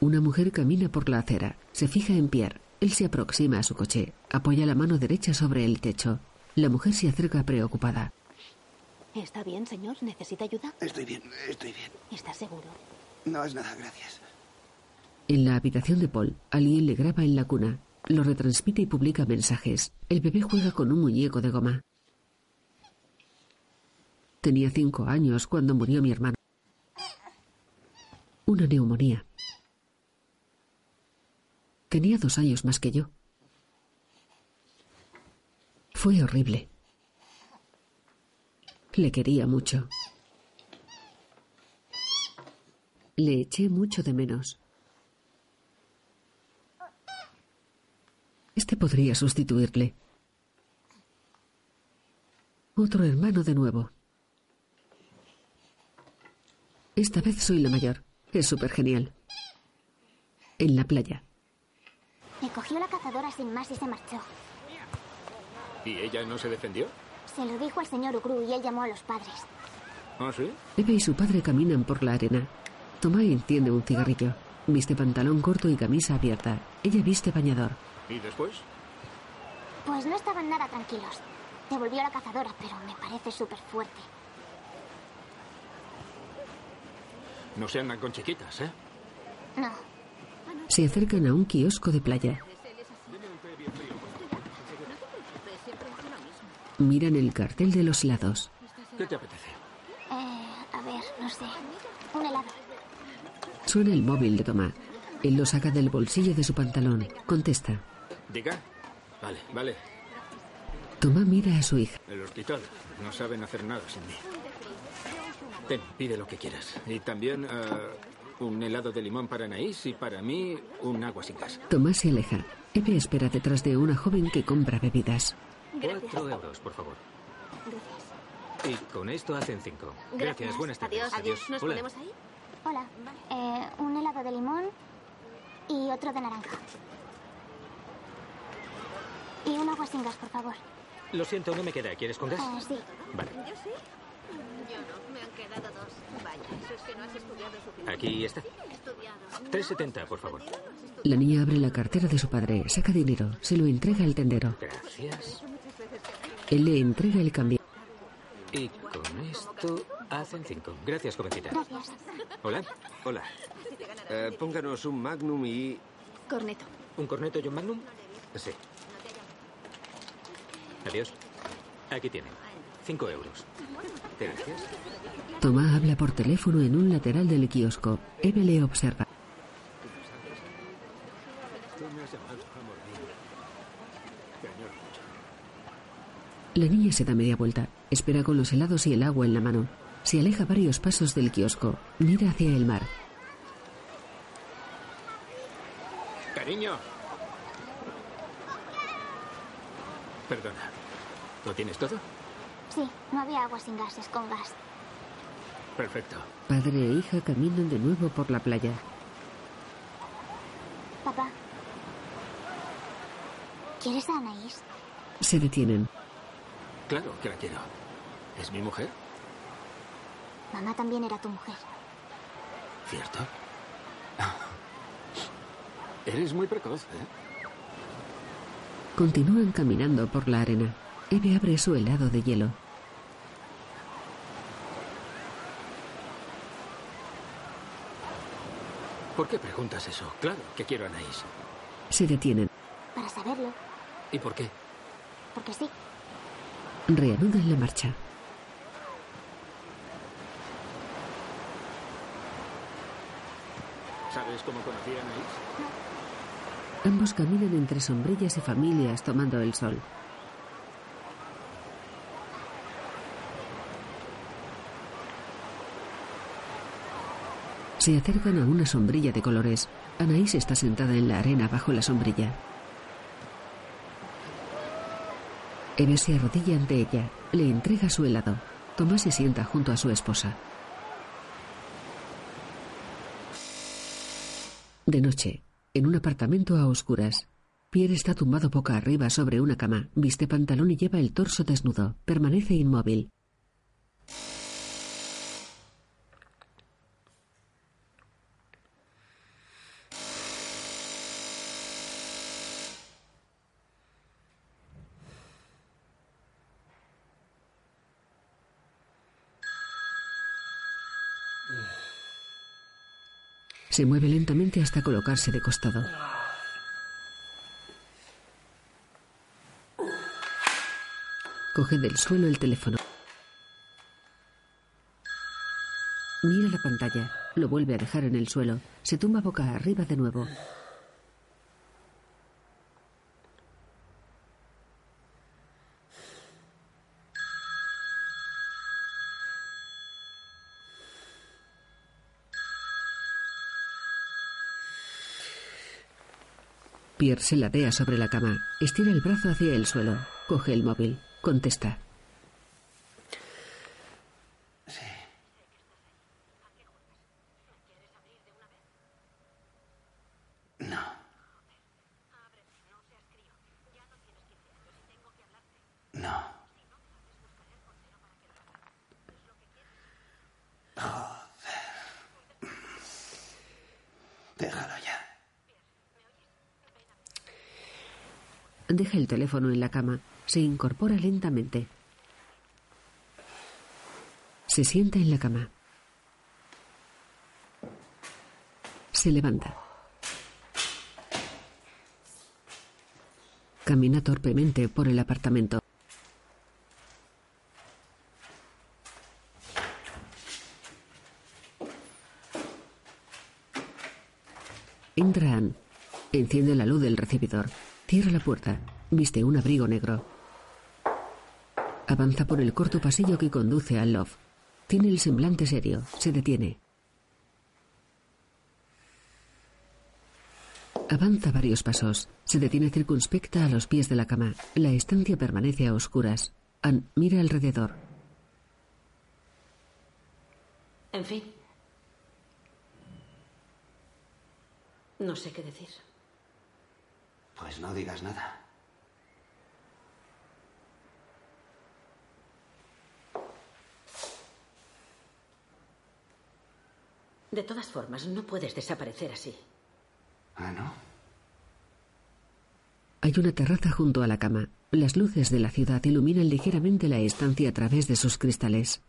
Una mujer camina por la acera. Se fija en Pierre. Él se aproxima a su coche. Apoya la mano derecha sobre el techo. La mujer se acerca preocupada. ¿Está bien, señor? ¿Necesita ayuda? Estoy bien, estoy bien. ¿Está seguro? No es nada, gracias. En la habitación de Paul, alguien le graba en la cuna. Lo retransmite y publica mensajes. El bebé juega con un muñeco de goma. Tenía cinco años cuando murió mi hermano. Una neumonía. Tenía dos años más que yo. Fue horrible. Le quería mucho. Le eché mucho de menos. Este podría sustituirle. Otro hermano de nuevo. Esta vez soy la mayor. Es súper genial. En la playa. Me cogió la cazadora sin más y se marchó. ¿Y ella no se defendió? Se lo dijo al señor Ugru y él llamó a los padres. ¿Ah, sí? Eve y su padre caminan por la arena. Tomás enciende un cigarrillo. Viste pantalón corto y camisa abierta. Ella viste bañador. ¿Y después? Pues no estaban nada tranquilos. Devolvió la cazadora, pero me parece súper fuerte. No se andan con chiquitas, ¿eh? No. Se acercan a un kiosco de playa. Miran el cartel de los helados. ¿Qué te apetece? Eh, a ver, no sé. Un helado. Suena el móvil de Tomás. Él lo saca del bolsillo de su pantalón. Contesta. ¿Diga? Vale, vale. Tomás mira a su hija. El hospital. No saben hacer nada sin mí. Ten, pide lo que quieras. Y también eh, un helado de limón para Anaís y para mí un agua sin gas. Tomás se aleja. Eve espera detrás de una joven que compra bebidas. Cuatro euros, por favor. Y con esto hacen cinco. Gracias, buenas tardes. Adiós. Adiós. ¿Nos Hola. ponemos ahí? Hola. Eh, un helado de limón y otro de naranja. Y un agua sin gas, por favor. Lo siento, no me queda. ¿Quieres con gas? Ah, sí. Vale. Yo sí. Yo no, me han quedado dos. Vaya, eso es que no has estudiado suficiente. Aquí está. He estudiado. 3.70, por favor. La niña abre la cartera de su padre, saca dinero, se lo entrega al tendero. Gracias. Él le entrega el cambio. Y con esto hacen cinco. Gracias, jovencita. Gracias. Hola. Hola. Eh, pónganos un magnum y... Corneto. ¿Un corneto y un magnum? Sí. Adiós. Aquí tienen. Cinco euros. Gracias. Tomás habla por teléfono en un lateral del kiosco. Eve le observa. La niña se da media vuelta. Espera con los helados y el agua en la mano. Se aleja varios pasos del kiosco. Mira hacia el mar. Cariño. Perdona. ¿Lo tienes todo? Sí, no había agua sin gases, con gas. Perfecto. Padre e hija caminan de nuevo por la playa. Papá. ¿Quieres a Anaís? Se detienen. Claro que la quiero. ¿Es mi mujer? Mamá también era tu mujer. ¿Cierto? Eres muy precoz, ¿eh? Continúan caminando por la arena. Eve abre su helado de hielo. ¿Por qué preguntas eso? Claro que quiero a Anaís. Se detienen. Para saberlo. ¿Y por qué? Porque sí. Reanudan la marcha. ¿Sabes cómo conocí a Anaís? Ambos caminan entre sombrillas y familias tomando el sol. Se acercan a una sombrilla de colores. Anaís está sentada en la arena bajo la sombrilla. Eve se arrodilla ante ella, le entrega su helado. Tomás se sienta junto a su esposa. De noche, en un apartamento a oscuras, Pierre está tumbado boca arriba sobre una cama, viste pantalón y lleva el torso desnudo. Permanece inmóvil. Se mueve lentamente hasta colocarse de costado. Coge del suelo el teléfono. Mira la pantalla, lo vuelve a dejar en el suelo, se tumba boca arriba de nuevo. Pierre se ladea sobre la cama, estira el brazo hacia el suelo, coge el móvil, contesta. Deja el teléfono en la cama, se incorpora lentamente. Se sienta en la cama. Se levanta. Camina torpemente por el apartamento. Entra Anne. Enciende la luz del recibidor. Cierra la puerta. Viste un abrigo negro. Avanza por el corto pasillo que conduce al loft. Tiene el semblante serio. Se detiene. Avanza varios pasos. Se detiene circunspecta a los pies de la cama. La estancia permanece a oscuras. Anne mira alrededor. En fin. No sé qué decir. Pues no digas nada. De todas formas, no puedes desaparecer así. Ah, ¿no? Hay una terraza junto a la cama. Las luces de la ciudad iluminan ligeramente la estancia a través de sus cristales.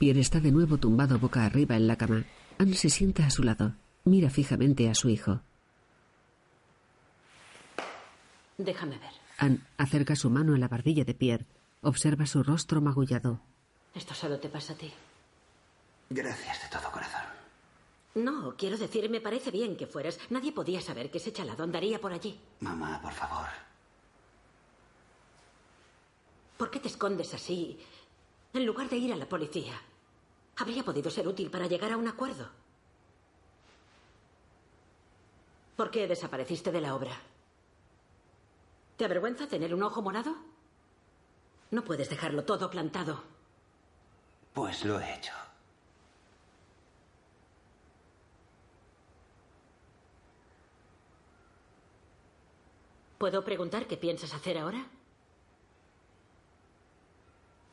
Pierre está de nuevo tumbado boca arriba en la cama. Anne se sienta a su lado. Mira fijamente a su hijo. Déjame ver. Anne acerca su mano a la barbilla de Pierre. Observa su rostro magullado. Esto solo te pasa a ti. Gracias de todo corazón. No, quiero decir, me parece bien que fueras. Nadie podía saber que ese chalado andaría por allí. Mamá, por favor. ¿Por qué te escondes así? En lugar de ir a la policía. Habría podido ser útil para llegar a un acuerdo. ¿Por qué desapareciste de la obra? ¿Te avergüenza tener un ojo morado? No puedes dejarlo todo plantado. Pues lo he hecho. ¿Puedo preguntar qué piensas hacer ahora?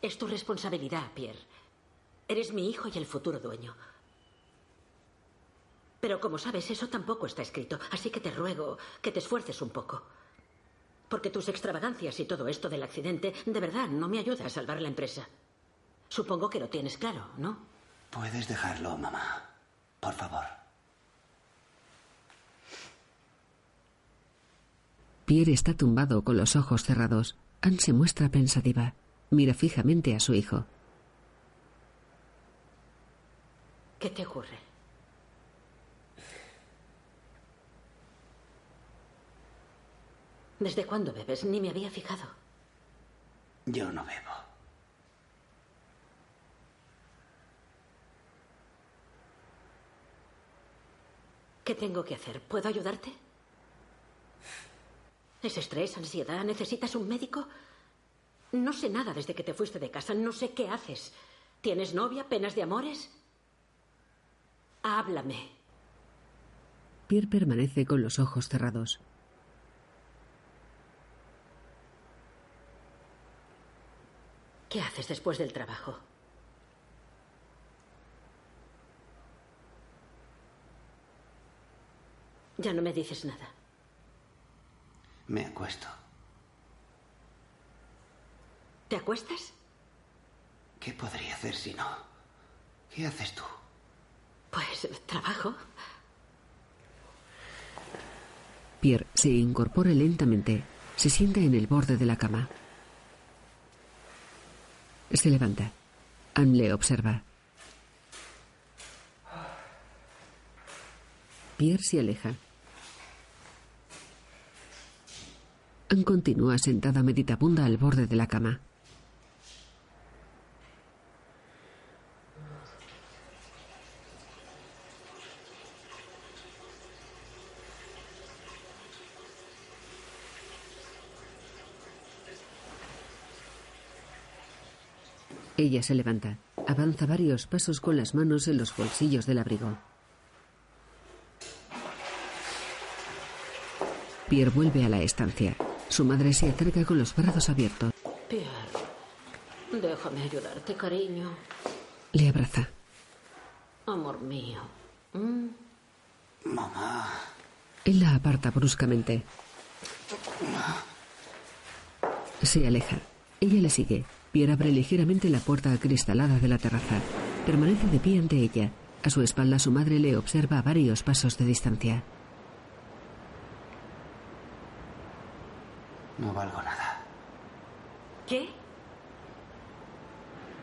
Es tu responsabilidad, Pierre. Eres mi hijo y el futuro dueño. Pero como sabes, eso tampoco está escrito, así que te ruego que te esfuerces un poco. Porque tus extravagancias y todo esto del accidente de verdad no me ayuda a salvar la empresa. Supongo que lo tienes claro, ¿no? Puedes dejarlo, mamá. Por favor. Pierre está tumbado con los ojos cerrados. Anne se muestra pensativa. Mira fijamente a su hijo. ¿Qué te ocurre? ¿Desde cuándo bebes? Ni me había fijado. Yo no bebo. ¿Qué tengo que hacer? ¿Puedo ayudarte? ¿Es estrés, ansiedad? ¿Necesitas un médico? No sé nada desde que te fuiste de casa. No sé qué haces. ¿Tienes novia? ¿Penas de amores? Háblame. Pierre permanece con los ojos cerrados. ¿Qué haces después del trabajo? Ya no me dices nada. Me acuesto. ¿Te acuestas? ¿Qué podría hacer si no? ¿Qué haces tú? Pues trabajo. Pierre se incorpora lentamente. Se sienta en el borde de la cama. Se levanta. Anne le observa. Pierre se aleja. Anne continúa sentada meditabunda al borde de la cama. Ella se levanta. Avanza varios pasos con las manos en los bolsillos del abrigo. Pierre vuelve a la estancia. Su madre se acerca con los brazos abiertos. Pierre, déjame ayudarte, cariño. Le abraza. Amor mío. ¿Mm? Mamá. Él la aparta bruscamente. Se aleja. Ella le sigue. Pierre abre ligeramente la puerta acristalada de la terraza. Permanece de pie ante ella. A su espalda su madre le observa a varios pasos de distancia. No valgo nada. ¿Qué?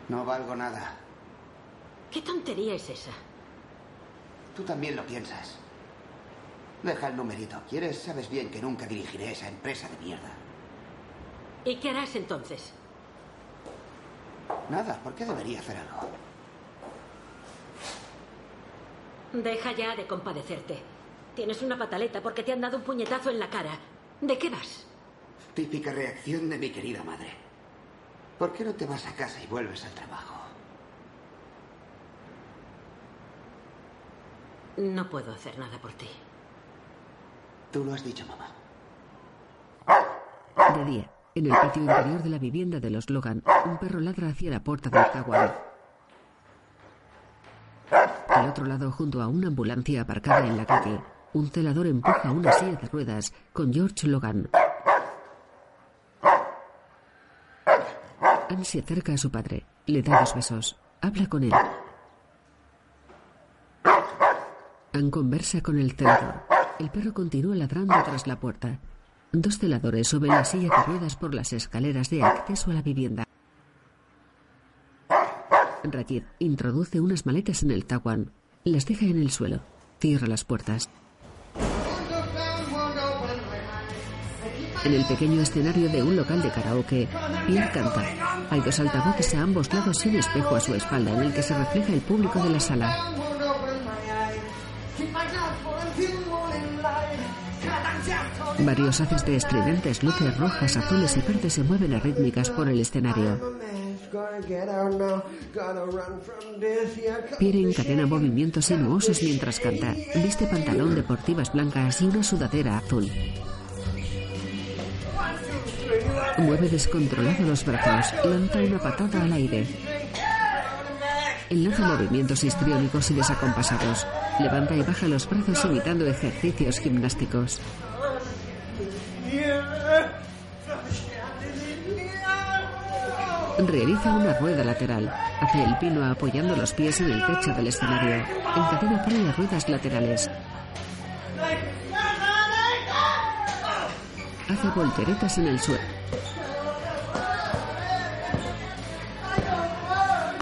No valgo nada. ¿Qué tontería es esa? Tú también lo piensas. Deja el numerito. ¿Quieres? Sabes bien que nunca dirigiré esa empresa de mierda. ¿Y qué harás entonces? Nada. ¿Por qué debería hacer algo? Deja ya de compadecerte. Tienes una pataleta porque te han dado un puñetazo en la cara. ¿De qué vas? Típica reacción de mi querida madre. ¿Por qué no te vas a casa y vuelves al trabajo? No puedo hacer nada por ti. Tú lo has dicho, mamá. De día, en el patio interior de la vivienda de los Logan, un perro ladra hacia la puerta del zaguán. Al otro lado, junto a una ambulancia aparcada en la calle, un celador empuja una silla de ruedas con George Logan. Anne se acerca a su padre, le da dos besos, habla con él. Anne conversa con el celador. El perro continúa ladrando tras la puerta. Dos celadores suben la silla de ruedas por las escaleras de acceso a la vivienda. Rakir introduce unas maletas en el Tawan. Las deja en el suelo. Cierra las puertas. En el pequeño escenario de un local de karaoke, Pierre canta. Hay dos altavoces a ambos lados y un espejo a su espalda en el que se refleja el público de la sala. Varios haces de estridentes luces rojas, azules y verdes se mueven a rítmicas por el escenario. Pierre encadena movimientos sinuosos mientras canta. Viste pantalón deportivas blancas y una sudadera azul. Mueve descontrolado los brazos. Lanza una patada al aire. Enlaza movimientos histriónicos y desacompasados. Levanta y baja los brazos imitando ejercicios gimnásticos. Realiza una rueda lateral. Hace el pino apoyando los pies en el techo del escenario. Encadena varias ruedas laterales. Hace volteretas en el suelo.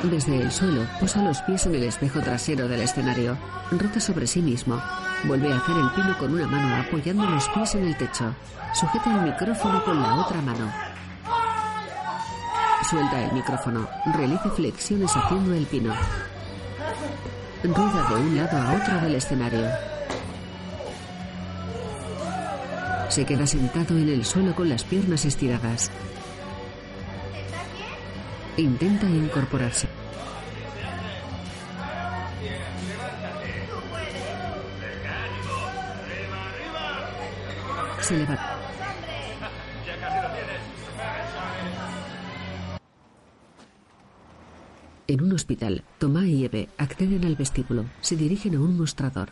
Desde el suelo, posa los pies en el espejo trasero del escenario. Rota sobre sí mismo. Vuelve a hacer el pino con una mano apoyando los pies en el techo. Sujeta el micrófono con la otra mano. Suelta el micrófono. Realiza flexiones haciendo el pino. Rueda de un lado a otro del escenario. Se queda sentado en el suelo con las piernas estiradas. Intenta incorporarse. Se levanta. En un hospital, Tomás y Eve acceden al vestíbulo. Se dirigen a un mostrador.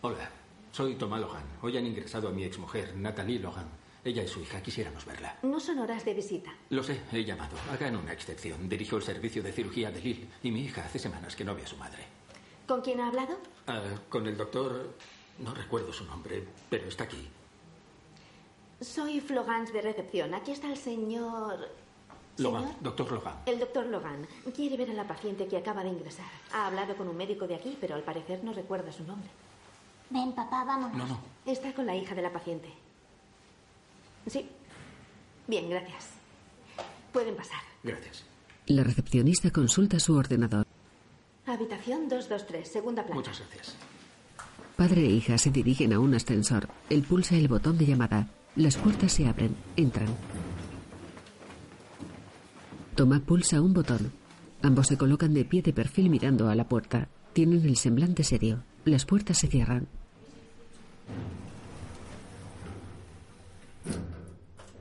Hola, soy Tomás Logan. Hoy han ingresado a mi exmujer, Natalie Logan. Ella y su hija. Quisiéramos verla. No son horas de visita. Lo sé, he llamado. Hagan una excepción. Dirijo el servicio de cirugía de Lille y mi hija hace semanas que no ve a su madre. ¿Con quién ha hablado? Ah, con el doctor... No recuerdo su nombre, pero está aquí. Soy Flogans de recepción. Aquí está el señor... Logan, ¿Señor? doctor Logan. El doctor Logan quiere ver a la paciente que acaba de ingresar. Ha hablado con un médico de aquí, pero al parecer no recuerda su nombre. Ven, papá, vámonos. No, no. Está con la hija de la paciente. Sí. Bien, gracias. Pueden pasar. Gracias. La recepcionista consulta su ordenador. Habitación 223, segunda planta. Muchas gracias. Padre e hija se dirigen a un ascensor. Él pulsa el botón de llamada. Las puertas se abren. Entran. Tomás pulsa un botón. Ambos se colocan de pie de perfil mirando a la puerta. Tienen el semblante serio. Las puertas se cierran.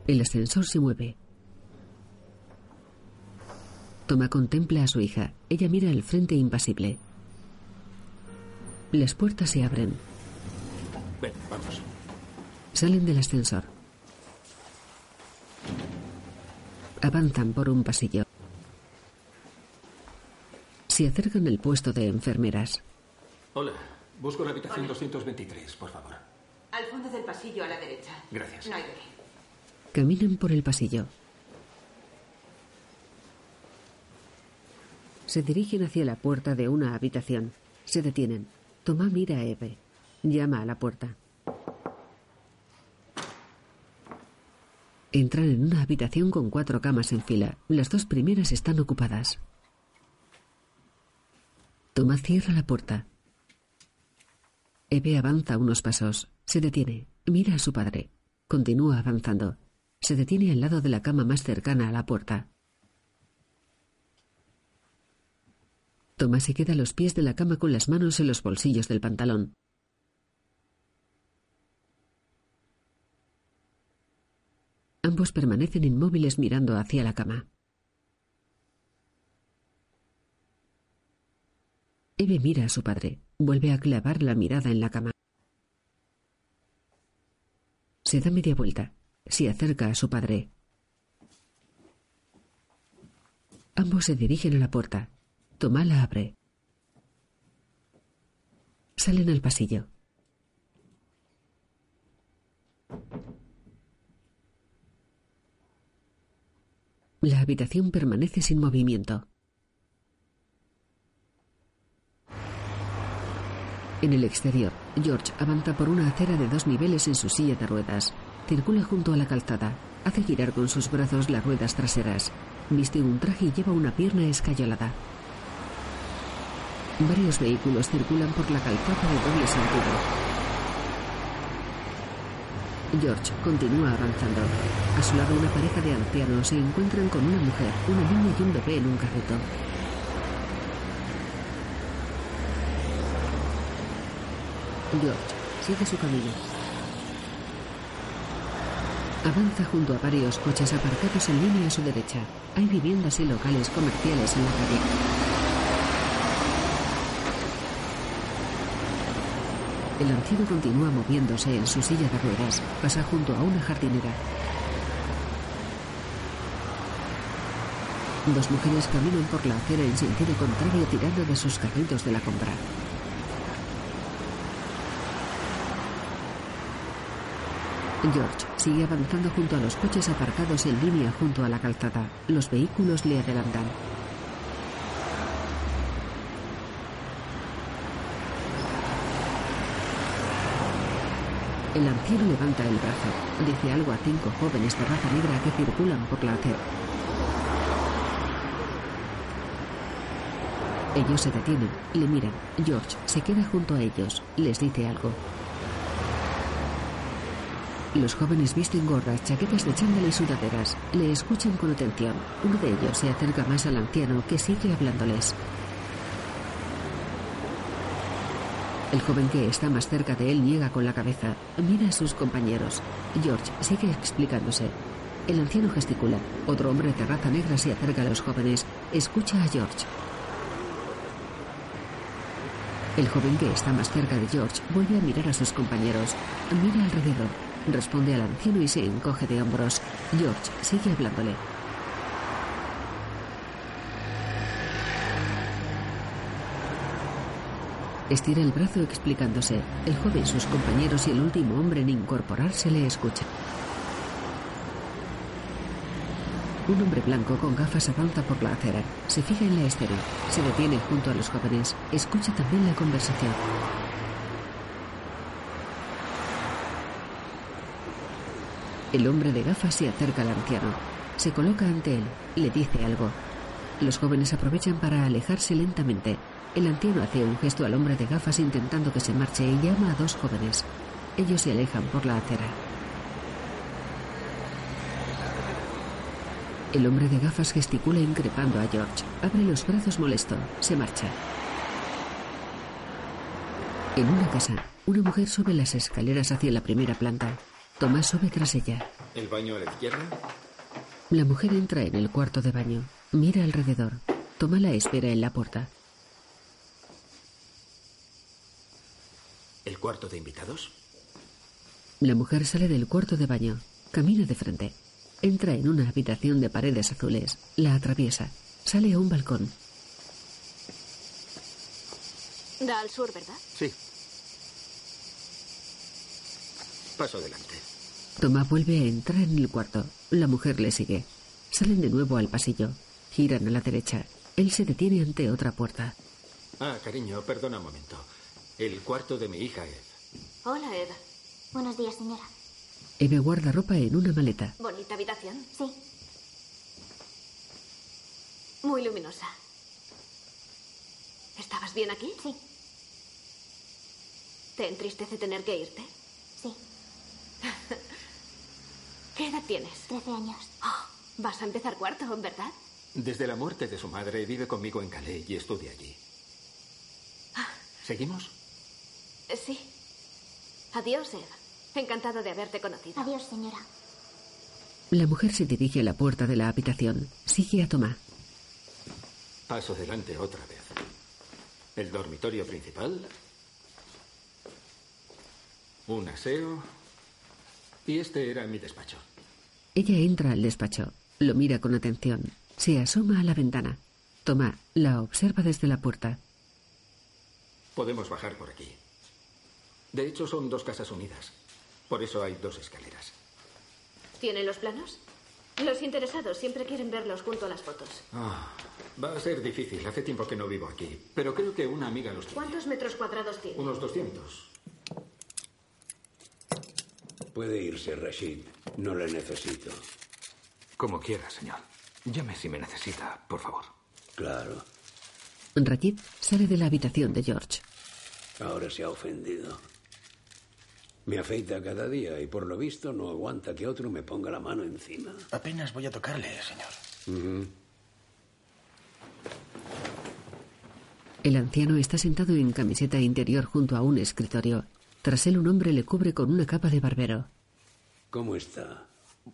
El ascensor se mueve. Toma contempla a su hija. Ella mira al frente impasible. Las puertas se abren. Ven, vamos. Salen del ascensor. Avanzan por un pasillo. Se acercan al puesto de enfermeras. Hola, busco la habitación 223, por favor. Al fondo del pasillo a la derecha. Gracias. No hay de qué. Caminan por el pasillo. Se dirigen hacia la puerta de una habitación. Se detienen. Tomás mira a Eve. Llama a la puerta. Entran en una habitación con cuatro camas en fila. Las dos primeras están ocupadas. Tomás cierra la puerta. Eve avanza unos pasos. Se detiene. Mira a su padre. Continúa avanzando. Se detiene al lado de la cama más cercana a la puerta. Tomás se queda a los pies de la cama con las manos en los bolsillos del pantalón. Ambos permanecen inmóviles mirando hacia la cama. Eve mira a su padre. Vuelve a clavar la mirada en la cama. Se da media vuelta. Se acerca a su padre. Ambos se dirigen a la puerta. Tomás la abre. Salen al pasillo. La habitación permanece sin movimiento. En el exterior, George avanza por una acera de dos niveles en su silla de ruedas. Circula junto a la calzada. Hace girar con sus brazos las ruedas traseras. Viste un traje y lleva una pierna escayolada. Varios vehículos circulan por la calzada de doble sentido. George continúa avanzando. A su lado una pareja de ancianos se encuentran con una mujer, una niña y un bebé en un carrito. George sigue su camino. Avanza junto a varios coches aparcados en línea a su derecha. Hay viviendas y locales comerciales en la calle. El anciano continúa moviéndose en su silla de ruedas. Pasa junto a una jardinera. Dos mujeres caminan por la acera en sentido contrario tirando de sus carritos de la compra. George sigue avanzando junto a los coches aparcados en línea junto a la calzada. Los vehículos le adelantan. El anciano levanta el brazo. Dice algo a cinco jóvenes de raza negra que circulan por la acera. Ellos se detienen, le miran. George se queda junto a ellos, les dice algo. Los jóvenes visten gorras, chaquetas de chándal y sudaderas. Le escuchan con atención. Uno de ellos se acerca más al anciano que sigue hablándoles. El joven que está más cerca de él niega con la cabeza. Mira a sus compañeros. George sigue explicándose. El anciano gesticula. Otro hombre de raza negra se acerca a los jóvenes. Escucha a George. El joven que está más cerca de George vuelve a mirar a sus compañeros. Mira alrededor. Responde al anciano y se encoge de hombros. George sigue hablándole. Estira el brazo explicándose. El joven, sus compañeros y el último hombre en incorporarse le escuchan. Un hombre blanco con gafas avanza por la acera. Se fija en la escena. Se detiene junto a los jóvenes. Escucha también la conversación. El hombre de gafas se acerca al anciano. Se coloca ante él. Le dice algo. Los jóvenes aprovechan para alejarse lentamente. El anciano hace un gesto al hombre de gafas intentando que se marche y llama a dos jóvenes. Ellos se alejan por la acera. El hombre de gafas gesticula increpando a George. Abre los brazos molesto. Se marcha. En una casa, una mujer sube las escaleras hacia la primera planta. Tomás sube tras ella. ¿El baño a la izquierda? La mujer entra en el cuarto de baño. Mira alrededor. Toma la espera en la puerta. ¿El cuarto de invitados? La mujer sale del cuarto de baño. Camina de frente. Entra en una habitación de paredes azules. La atraviesa. Sale a un balcón. Da al sur, ¿verdad? Sí. Paso adelante. Tomás vuelve a entrar en el cuarto. La mujer le sigue. Salen de nuevo al pasillo. Giran a la derecha. Él se detiene ante otra puerta. Ah, cariño, perdona un momento. El cuarto de mi hija, Ed. Hola, Ed. Buenos días, señora. Eve guarda ropa en una maleta. ¿Bonita habitación? Sí. Muy luminosa. ¿Estabas bien aquí? Sí. ¿Te entristece tener que irte? Sí. ¿Qué edad tienes? Trece años. Oh, vas a empezar cuarto, ¿verdad? Desde la muerte de su madre vive conmigo en Calais y estudia allí. ¿Seguimos? Sí. Adiós, Ed. Encantado de haberte conocido. Adiós, señora. La mujer se dirige a la puerta de la habitación. Sigue a Tomás. Paso adelante otra vez. El dormitorio principal. Un aseo. Y este era mi despacho. Ella entra al despacho. Lo mira con atención. Se asoma a la ventana. Tomás la observa desde la puerta. Podemos bajar por aquí. De hecho, son dos casas unidas. Por eso hay dos escaleras. ¿Tiene los planos? Los interesados siempre quieren verlos junto a las fotos. Ah, va a ser difícil. Hace tiempo que no vivo aquí. Pero creo que una amiga los tiene. ¿Cuántos metros cuadrados tiene? Unos 200. Puede irse, Rashid. No le necesito. Como quiera, señor. Llame si me necesita, por favor. Claro. Rashid sale de la habitación de George. Ahora se ha ofendido. Me afeita cada día y por lo visto no aguanta que otro me ponga la mano encima. Apenas voy a tocarle, señor. El anciano está sentado en camiseta interior junto a un escritorio. Tras él un hombre le cubre con una capa de barbero. ¿Cómo está?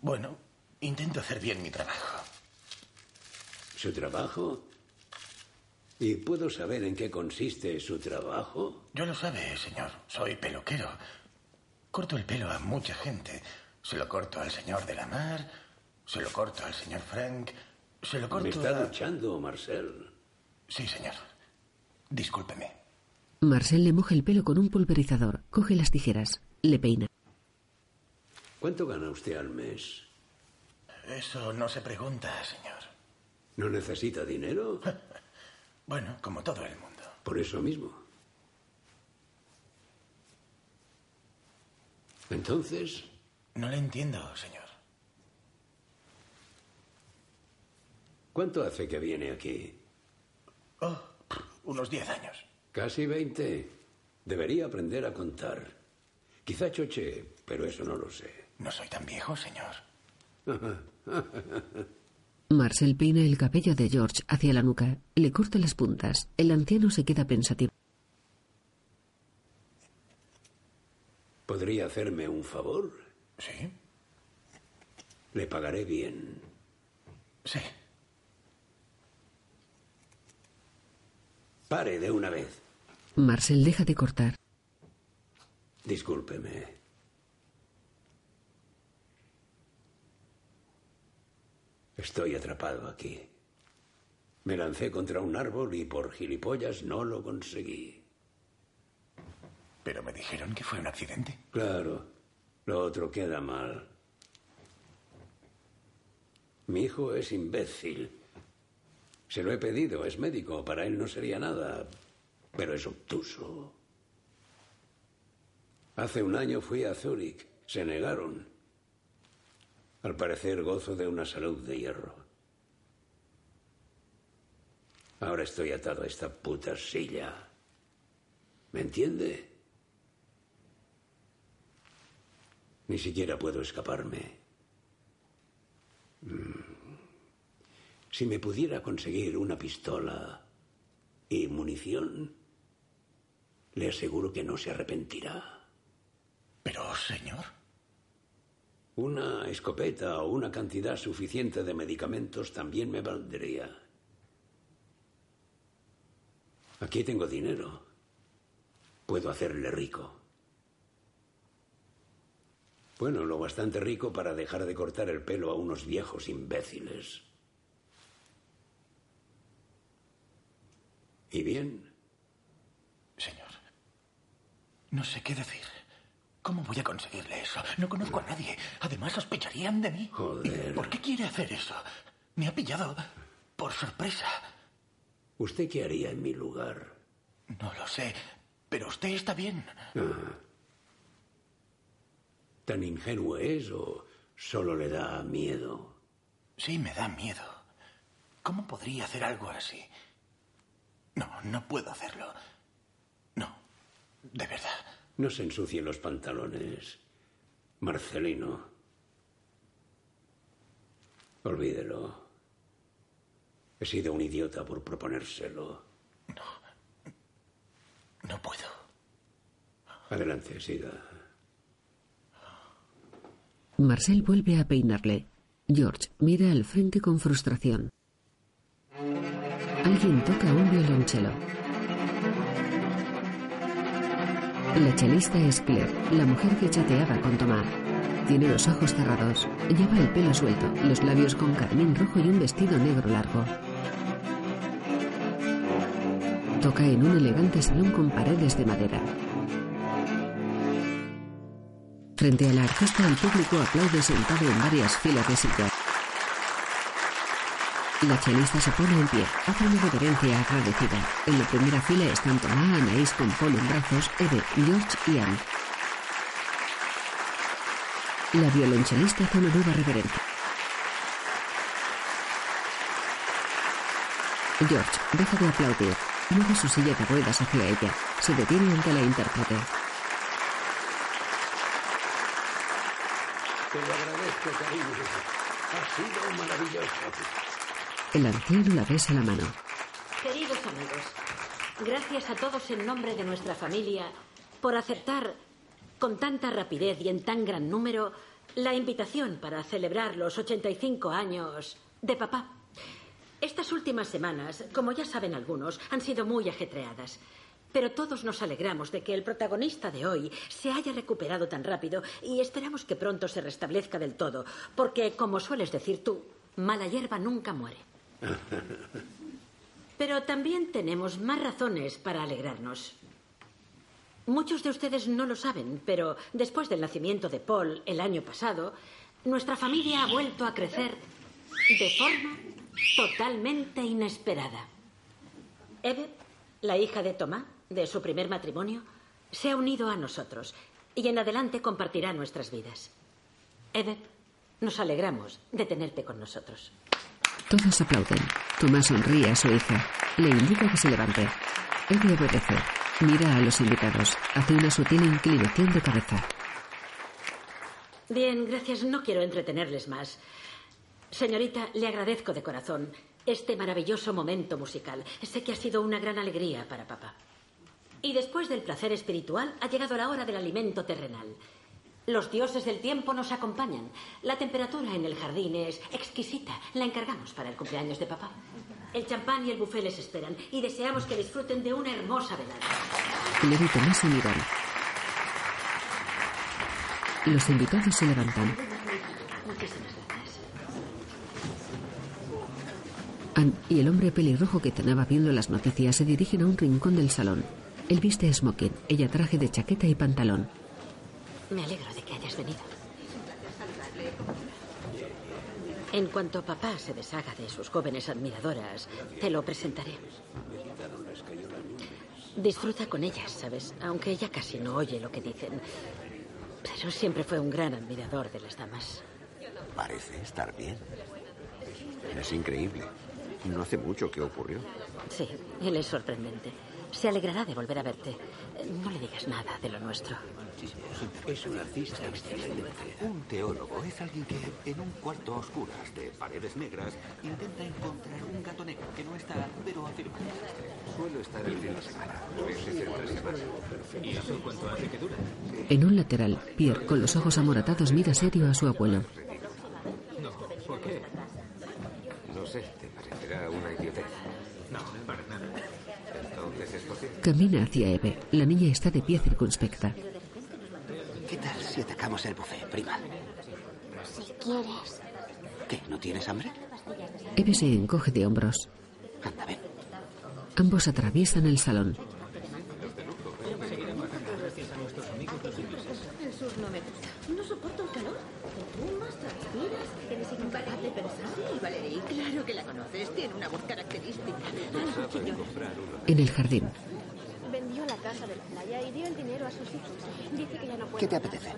Bueno, intento hacer bien mi trabajo. ¿Su trabajo? ¿Y puedo saber en qué consiste su trabajo? Yo lo sabe, señor. Soy peluquero. Corto el pelo a mucha gente. Se lo corto al señor de la mar, se lo corto al señor Frank, se lo corto ¿Me está a... duchando, Marcel? Sí, señor. Discúlpeme. Marcel le moja el pelo con un pulverizador, coge las tijeras, le peina. ¿Cuánto gana usted al mes? Eso no se pregunta, señor. ¿No necesita dinero? Bueno, como todo el mundo. Por eso mismo. Entonces, No le entiendo, señor. ¿cuánto hace que viene aquí? Oh, unos diez años. Casi 20. Debería aprender a contar. Quizá choche, pero eso no lo sé. No soy tan viejo, señor. Marcel peina el cabello de George hacia la nuca, le corta las puntas. El anciano se queda pensativo. ¿Podría hacerme un favor? Sí. Le pagaré bien. Sí. Pare de una vez. Marcel deja de cortar. Discúlpeme. Estoy atrapado aquí. Me lancé contra un árbol y por gilipollas no lo conseguí. Pero me dijeron que fue un accidente. Claro, lo otro queda mal. Mi hijo es imbécil. Se lo he pedido, es médico, para él no sería nada, pero es obtuso. Hace un año fui a Zúrich, se negaron. Al parecer gozo de una salud de hierro. Ahora estoy atado a esta puta silla. ¿Me entiende? Ni siquiera puedo escaparme. Mm. Si me pudiera conseguir una pistola y munición, le aseguro que no se arrepentirá. Pero, señor. Una escopeta o una cantidad suficiente de medicamentos también me valdría. Aquí tengo dinero. Puedo hacerle rico. Bueno, lo bastante rico para dejar de cortar el pelo a unos viejos imbéciles. ¿Y bien? Señor. No sé qué decir. ¿Cómo voy a conseguirle eso? No conozco a nadie. Además, sospecharían de mí. Joder. ¿Por qué quiere hacer eso? Me ha pillado por sorpresa. ¿Usted qué haría en mi lugar? No lo sé, pero usted está bien. Ah. ¿Tan ingenuo es o solo le da miedo? Sí, me da miedo. ¿Cómo podría hacer algo así? No, no puedo hacerlo. No, de verdad. No se ensucien los pantalones, Marcelino. Olvídelo. He sido un idiota por proponérselo. No puedo. Adelante, siga. Marcel vuelve a peinarle. George mira al frente con frustración. Alguien toca un violonchelo. La chelista es Claire, la mujer que chateaba con Tomás. Tiene los ojos cerrados, lleva el pelo suelto, los labios con carmín rojo y un vestido negro largo. Toca en un elegante salón con paredes de madera. Frente a la artista, el público aplaude sentado en varias filas de sillas. La chelista se pone en pie, hace una reverencia agradecida. En la primera fila están Tomás, Anaís con Paul en brazos, Eve, George y Anne. La violonchelista hace una nueva reverencia. George deja de aplaudir, mueve su silla de ruedas hacia ella, se detiene ante la intérprete. Te lo agradezco, cariño. Ha sido maravilloso. El anciano la besa la mano. Queridos amigos, gracias a todos en nombre de nuestra familia por aceptar con tanta rapidez y en tan gran número la invitación para celebrar los 85 años de papá. Estas últimas semanas, como ya saben algunos, han sido muy ajetreadas. Pero todos nos alegramos de que el protagonista de hoy se haya recuperado tan rápido y esperamos que pronto se restablezca del todo, porque, como sueles decir tú, mala hierba nunca muere. Pero también tenemos más razones para alegrarnos. Muchos de ustedes no lo saben, pero después del nacimiento de Paul el año pasado, nuestra familia ha vuelto a crecer de forma totalmente inesperada. Eve, la hija de Tomás, de su primer matrimonio, se ha unido a nosotros y en adelante compartirá nuestras vidas. Eve, nos alegramos de tenerte con nosotros. Todos aplauden. Tomás sonríe a su hija. Le indica que se levante. Eve obedece. Mira a los invitados. Hace una sutil inclinación de cabeza. Bien, gracias. No quiero entretenerles más. Señorita, le agradezco de corazón este maravilloso momento musical. Sé que ha sido una gran alegría para papá. Y después del placer espiritual ha llegado la hora del alimento terrenal. Los dioses del tiempo nos acompañan. La temperatura en el jardín es exquisita. La encargamos para el cumpleaños de papá. El champán y el buffet les esperan y deseamos que disfruten de una hermosa velada. Se miran. Los invitados se levantan. Muchísimas gracias. Anne y el hombre pelirrojo que cenaba viendo las noticias se dirigen a un rincón del salón. Él viste smoking, ella traje de chaqueta y pantalón. Me alegro de que hayas venido. En cuanto papá se deshaga de sus jóvenes admiradoras, te lo presentaré. Disfruta con ellas, ¿sabes? Aunque ella casi no oye lo que dicen. Pero siempre fue un gran admirador de las damas. Parece estar bien. Es increíble. No hace mucho que ocurrió. Sí, él es sorprendente. Se alegrará de volver a verte. No le digas nada de lo nuestro. Es un artista excelente. Un teólogo es alguien que en un cuarto a oscuras de paredes negras intenta encontrar un gato negro que no está, pero afirma. Suelo estar el fin de semana. ¿Y eso cuánto hace que dura? En un lateral, Pierre, con los ojos amoratados, mira serio a su abuelo. No, ¿por qué? No sé, te parecerá una idiotez. No, para nada. Entonces es posible. Camina hacia Eve. La niña está de pie circunspecta. ¿Qué tal si atacamos el buffet, prima? Si quieres. ¿Qué? ¿No tienes hambre? Eve se encoge de hombros. Anda, ven. Ambos atraviesan el salón. No me gusta. No soporto el calor. Te fumas, transpiras, eres incapaz de pensar. Y Valerie, claro que la conoces. Tiene una voz característica. En el jardín, Vendió la casa de la playa y dio el dinero a sus hijos. Dice que ya no puede. ¿Qué te apetece?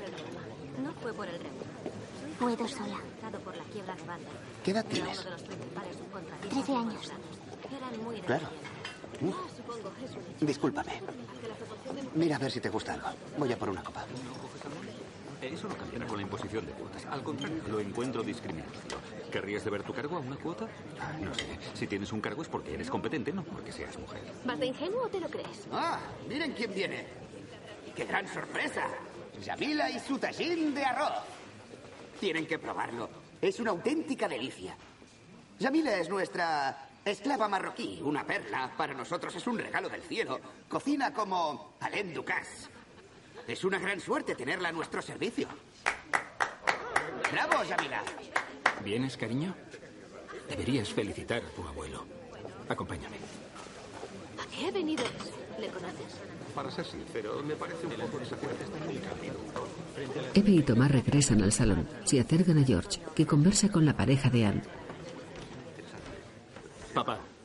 No fue por el remo. Puedo sola. por la quiebra de banda. ¿Qué edad tienes? Trece años. Eran muy Claro. Jesús. Discúlpame. Mira a ver si te gusta algo. Voy a por una copa. Eso no cambiará con la imposición de cuotas. Al contrario, lo encuentro discriminatorio. ¿Querrías deber tu cargo a una cuota? Ah, no sé. Si tienes un cargo es porque eres competente, no porque seas mujer. ¿Vas de ingenuo o te lo crees? ¡Ah! Miren quién viene. ¡Qué gran sorpresa! Yamila y su tajín de arroz. Tienen que probarlo. Es una auténtica delicia. Yamila es nuestra esclava marroquí, una perla. Para nosotros es un regalo del cielo. Cocina como Alain Ducasse. Es una gran suerte tenerla a nuestro servicio. ¡Bravo, Yamila! ¿Vienes, cariño? Deberías felicitar a tu abuelo. Acompáñame. ¿A qué ha venido eso? ¿Le conoces? Para ser sincero, me parece un poco. Eve y Tomás regresan al salón. Se acercan a George, que conversa con la pareja de Anne.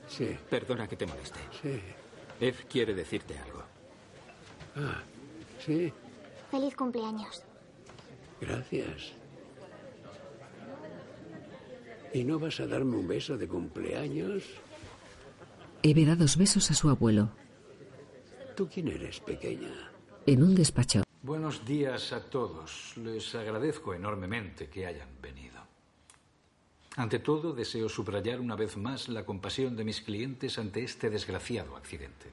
Sí. Perdona que te moleste. Sí. Ed quiere decirte algo. Ah, sí. Feliz cumpleaños. Gracias. ¿Y no vas a darme un beso de cumpleaños? Eve da dos besos a su abuelo. ¿Tú quién eres, pequeña? En un despacho. Buenos días a todos. Les agradezco enormemente que hayan venido. Ante todo, deseo subrayar una vez más la compasión de mis clientes ante este desgraciado accidente.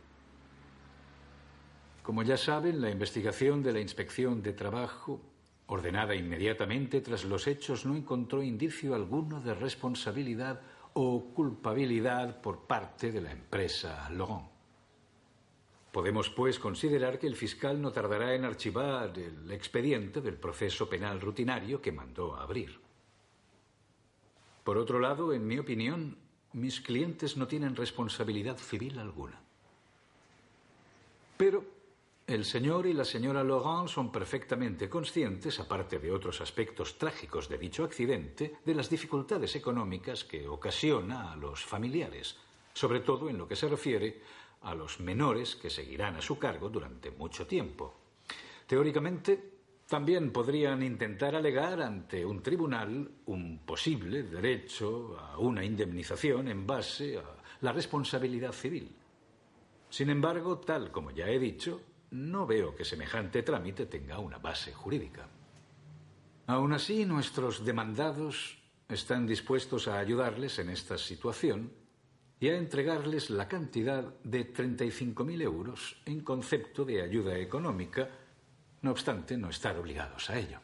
Como ya saben, la investigación de la Inspección de Trabajo, ordenada inmediatamente tras los hechos, no encontró indicio alguno de responsabilidad o culpabilidad por parte de la empresa Laurent. Podemos, pues, considerar que el fiscal no tardará en archivar el expediente del proceso penal rutinario que mandó a abrir. Por otro lado, en mi opinión, mis clientes no tienen responsabilidad civil alguna. Pero el señor y la señora Laurent son perfectamente conscientes, aparte de otros aspectos trágicos de dicho accidente, de las dificultades económicas que ocasiona a los familiares, sobre todo en lo que se refiere a los menores que seguirán a su cargo durante mucho tiempo. Teóricamente, también podrían intentar alegar ante un tribunal un posible derecho a una indemnización en base a la responsabilidad civil. Sin embargo, tal como ya he dicho, no veo que semejante trámite tenga una base jurídica. Aún así, nuestros demandados están dispuestos a ayudarles en esta situación y a entregarles la cantidad de 35.000 euros en concepto de ayuda económica, no obstante no estar obligados a ello.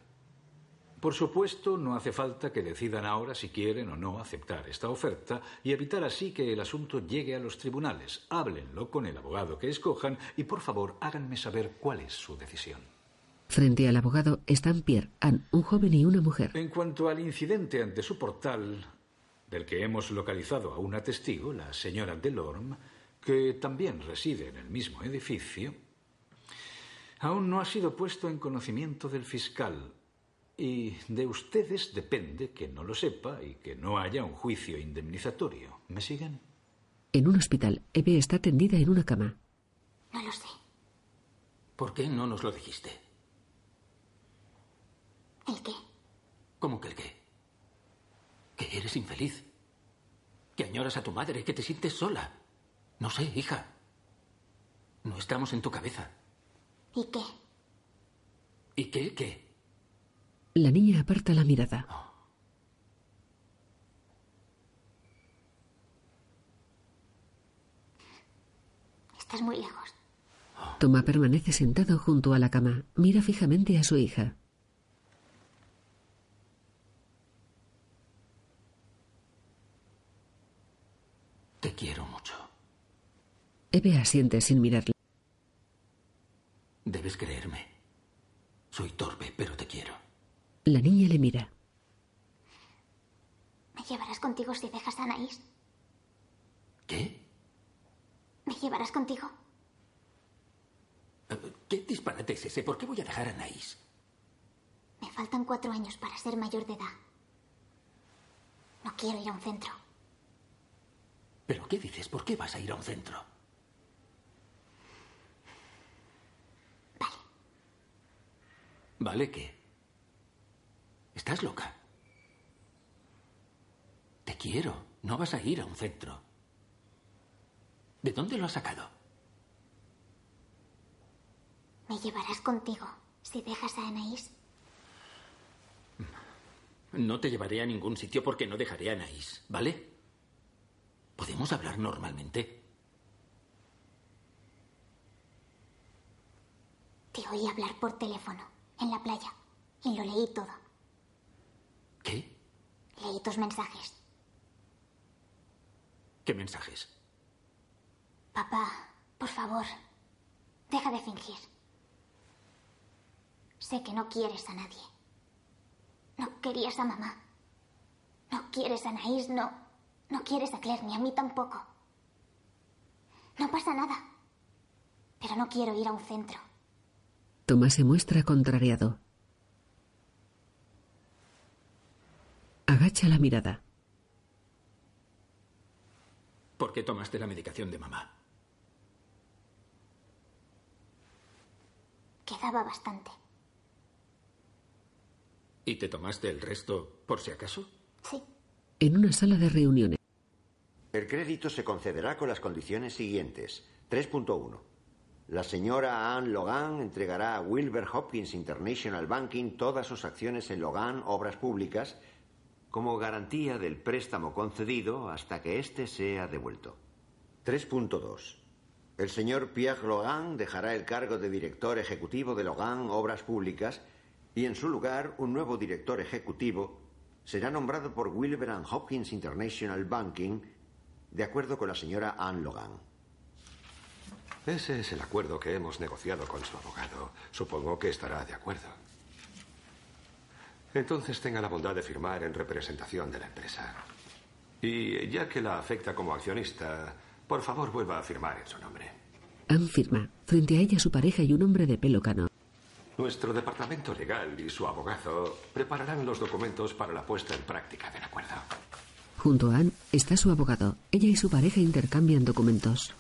Por supuesto, no hace falta que decidan ahora si quieren o no aceptar esta oferta y evitar así que el asunto llegue a los tribunales. Háblenlo con el abogado que escojan y por favor háganme saber cuál es su decisión. Frente al abogado están Pierre, Anne, un joven y una mujer. En cuanto al incidente ante su portal, del que hemos localizado a una testigo, la señora Delorme, que también reside en el mismo edificio, aún no ha sido puesto en conocimiento del fiscal y de ustedes depende que no lo sepa y que no haya un juicio indemnizatorio. ¿Me siguen? En un hospital, Eve está tendida en una cama. No lo sé. ¿Por qué no nos lo dijiste? ¿El qué? ¿Cómo que el qué? Que eres infeliz. Que añoras a tu madre, que te sientes sola. No sé, hija. No estamos en tu cabeza. ¿Y qué? ¿Y qué? ¿Qué? La niña aparta la mirada. Estás muy lejos. Toma permanece sentado junto a la cama. Mira fijamente a su hija. Te quiero mucho. Eve asiente sin mirarle. Debes creerme. Soy torpe, pero te quiero. La niña le mira. ¿Me llevarás contigo si dejas a Anaís? ¿Qué? ¿Me llevarás contigo? Eh, ¿Qué disparate es ese? ¿Por qué voy a dejar a Anaís? Me faltan cuatro años para ser mayor de edad. No quiero ir a un centro. ¿Pero qué dices? ¿Por qué vas a ir a un centro? Vale. ¿Vale qué? ¿Estás loca? Te quiero. No vas a ir a un centro. ¿De dónde lo has sacado? ¿Me llevarás contigo si dejas a Anaís? No te llevaré a ningún sitio porque no dejaré a Anaís, ¿vale? ¿Podemos hablar normalmente? Te oí hablar por teléfono, en la playa, y lo leí todo. ¿Qué? Leí tus mensajes. ¿Qué mensajes? Papá, por favor, deja de fingir. Sé que no quieres a nadie. No querías a mamá. No quieres a Anaís, no. No quieres a Claire, ni a mí tampoco. No pasa nada. Pero no quiero ir a un centro. Tomás se muestra contrariado. Agacha la mirada. ¿Por qué tomaste la medicación de mamá? Quedaba bastante. ¿Y te tomaste el resto por si acaso? Sí. En una sala de reuniones. El crédito se concederá con las condiciones siguientes. 3.1. La señora Anne Logan entregará a Wilbur Hopkins International Banking todas sus acciones en Logan Obras Públicas como garantía del préstamo concedido hasta que éste sea devuelto. 3.2. El señor Pierre Logan dejará el cargo de director ejecutivo de Logan Obras Públicas y en su lugar un nuevo director ejecutivo será nombrado por Wilbur Hopkins International Banking de acuerdo con la señora Anne Logan. Ese es el acuerdo que hemos negociado con su abogado. Supongo que estará de acuerdo. Entonces tenga la bondad de firmar en representación de la empresa. Y ya que la afecta como accionista, por favor vuelva a firmar en su nombre. Anne firma. Frente a ella su pareja y un hombre de pelo cano. Nuestro departamento legal y su abogado prepararán los documentos para la puesta en práctica del acuerdo. Junto a Anne está su abogado. Ella y su pareja intercambian documentos.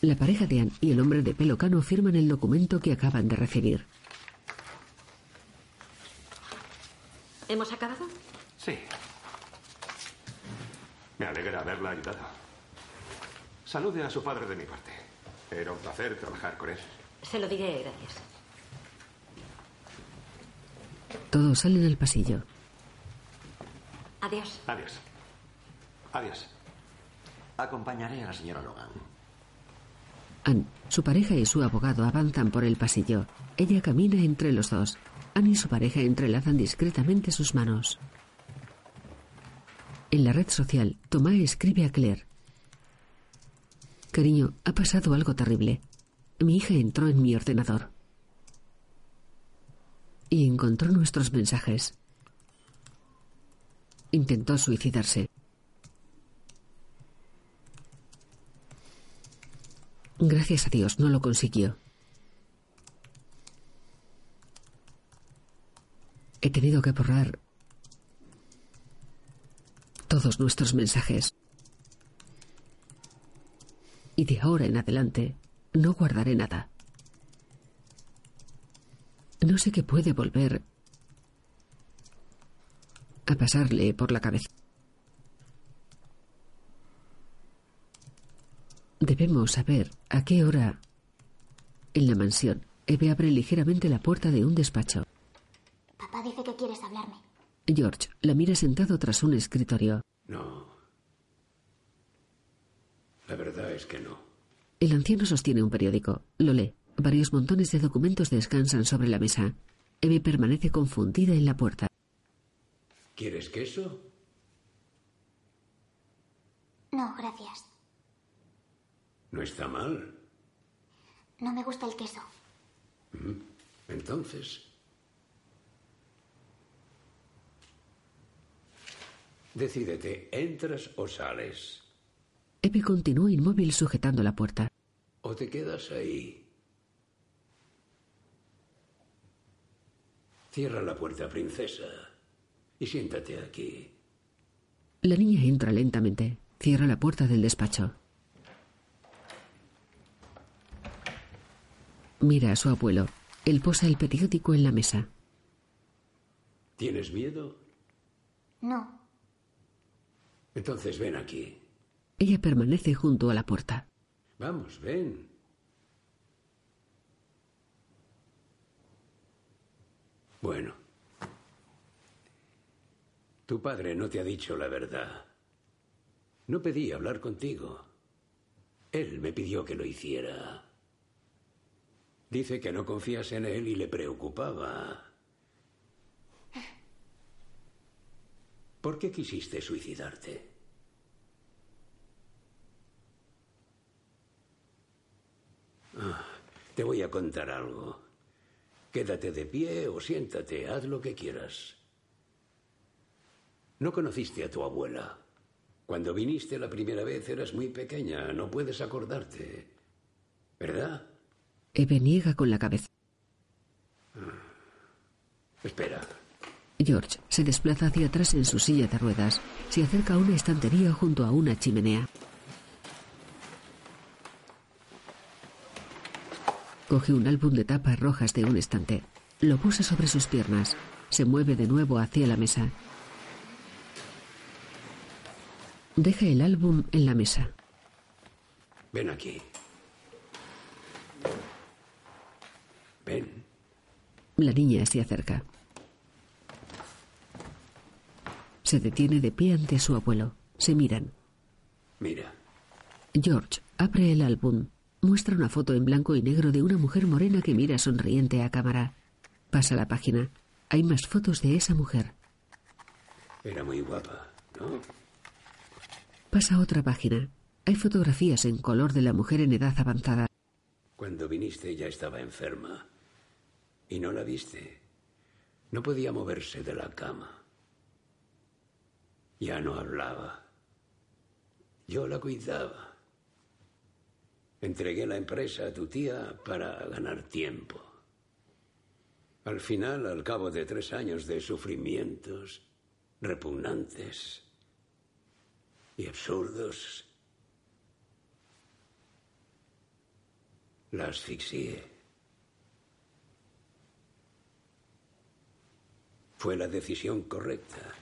La pareja de Anne y el hombre de pelo cano firman el documento que acaban de recibir. ¿Hemos acabado? Sí. Me alegra haberla ayudado. Salude a su padre de mi parte. Era un placer trabajar con él. Se lo diré, gracias. Todos salen al pasillo. Adiós. Adiós. Adiós. Acompañaré a la señora Logan. Anne, su pareja y su abogado avanzan por el pasillo. Ella camina entre los dos. Anne y su pareja entrelazan discretamente sus manos. En la red social, Tomás escribe a Claire. Cariño, ha pasado algo terrible. Mi hija entró en mi ordenador. Y encontró nuestros mensajes. Intentó suicidarse. Gracias a Dios no lo consiguió. He tenido que borrar todos nuestros mensajes. Y de ahora en adelante no guardaré nada. No sé qué puede volver a pasarle por la cabeza. Debemos saber a qué hora. En la mansión, Eve abre ligeramente la puerta de un despacho. Papá dice que quieres hablarme. George la mira sentado tras un escritorio. No. La verdad es que no. El anciano sostiene un periódico. Lo lee. Varios montones de documentos descansan sobre la mesa. Eve permanece confundida en la puerta. ¿Quieres queso? No, gracias. No está mal. No me gusta el queso. Mm, Entonces. Decídete, ¿entras o sales? Eve continúa inmóvil sujetando la puerta. ¿O te quedas ahí? Cierra la puerta, princesa. Y siéntate aquí. La niña entra lentamente. Cierra la puerta del despacho. Mira a su abuelo. Él posa el periódico en la mesa. ¿Tienes miedo? No. Entonces ven aquí. Ella permanece junto a la puerta. Vamos, ven. Bueno. Tu padre no te ha dicho la verdad. No pedí hablar contigo. Él me pidió que lo hiciera. Dice que no confías en él y le preocupaba. ¿Por qué quisiste suicidarte? Ah, te voy a contar algo. Quédate de pie o siéntate, haz lo que quieras. No conociste a tu abuela. Cuando viniste la primera vez eras muy pequeña, no puedes acordarte. ¿Verdad? Eve niega con la cabeza. Espera. George se desplaza hacia atrás en su silla de ruedas. Se acerca a una estantería junto a una chimenea. Coge un álbum de tapas rojas de un estante. Lo puso sobre sus piernas. Se mueve de nuevo hacia la mesa. Deja el álbum en la mesa. Ven aquí. Ven. La niña se acerca. Se detiene de pie ante su abuelo. Se miran. Mira. George abre el álbum. Muestra una foto en blanco y negro de una mujer morena que mira sonriente a cámara. Pasa la página. Hay más fotos de esa mujer. Era muy guapa, ¿no? Pasa otra página. Hay fotografías en color de la mujer en edad avanzada. Cuando viniste ya estaba enferma. Y no la viste. No podía moverse de la cama. Ya no hablaba. Yo la cuidaba. Entregué la empresa a tu tía para ganar tiempo. Al final, al cabo de tres años de sufrimientos repugnantes y absurdos, la asfixié. Fue la decisión correcta.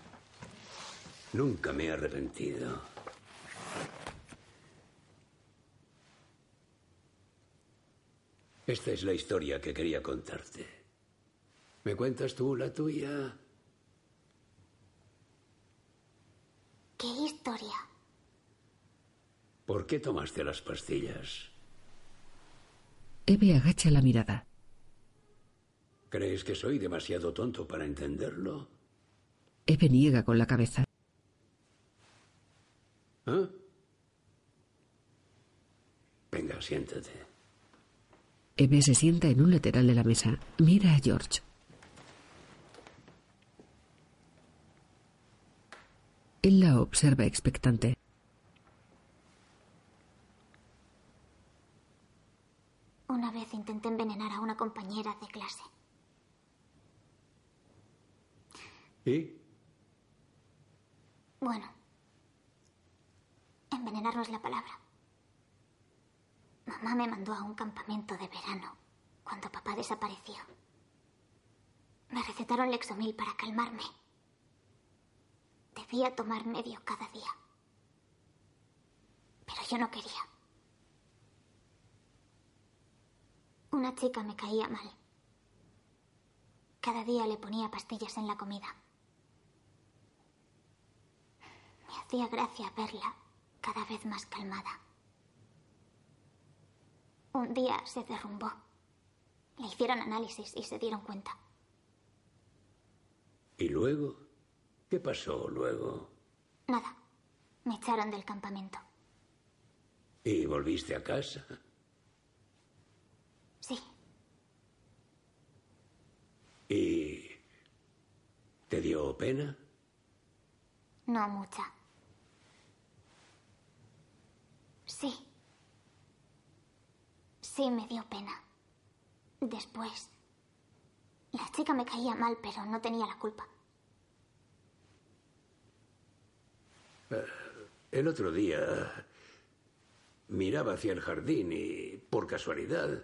Nunca me he arrepentido. Esta es la historia que quería contarte. ¿Me cuentas tú la tuya? ¿Qué historia? ¿Por qué tomaste las pastillas? Eve agacha la mirada. ¿Crees que soy demasiado tonto para entenderlo? Eve niega con la cabeza. ¿Ah? Venga, siéntate. Eve se sienta en un lateral de la mesa. Mira a George. Él la observa expectante. Una vez intenté envenenar a una compañera de clase. ¿Y? Bueno, envenenar no es la palabra. Mamá me mandó a un campamento de verano cuando papá desapareció. Me recetaron Lexomil para calmarme. Debía tomar medio cada día. Pero yo no quería. Una chica me caía mal. Cada día le ponía pastillas en la comida. Me hacía gracia verla cada vez más calmada. Un día se derrumbó. Le hicieron análisis y se dieron cuenta. ¿Y luego? ¿Qué pasó luego? Nada. Me echaron del campamento. ¿Y volviste a casa? Sí. ¿Y te dio pena? No mucha. Sí. Sí me dio pena. Después. La chica me caía mal, pero no tenía la culpa. El otro día miraba hacia el jardín y, por casualidad,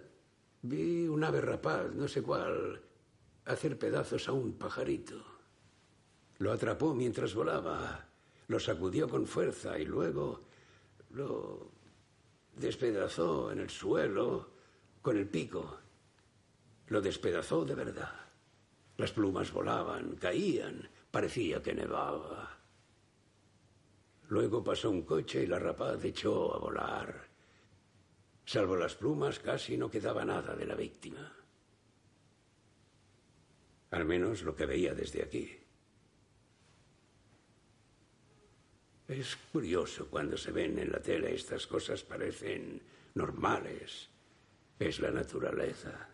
vi un ave rapaz, no sé cuál, hacer pedazos a un pajarito. Lo atrapó mientras volaba, lo sacudió con fuerza y luego lo despedazó en el suelo con el pico. Lo despedazó de verdad. Las plumas volaban, caían, parecía que nevaba. Luego pasó un coche y la rapaz echó a volar. Salvo las plumas, casi no quedaba nada de la víctima. Al menos lo que veía desde aquí. Es curioso cuando se ven en la tele estas cosas parecen normales. Es la naturaleza.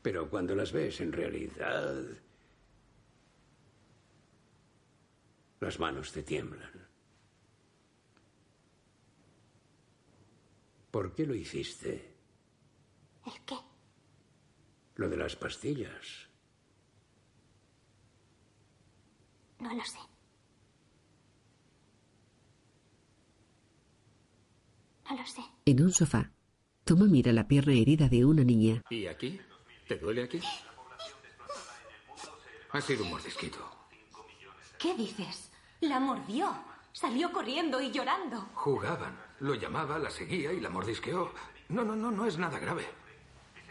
Pero cuando las ves en realidad, las manos te tiemblan. ¿Por qué lo hiciste? ¿El qué? Lo de las pastillas. No lo sé. No lo sé. En un sofá, Toma mira la pierna herida de una niña. ¿Y aquí? ¿Te duele aquí? Ha sido un mordisquito. ¿Qué dices? La mordió. Salió corriendo y llorando. Jugaban. Lo llamaba, la seguía y la mordisqueó. No, no, no, no es nada grave.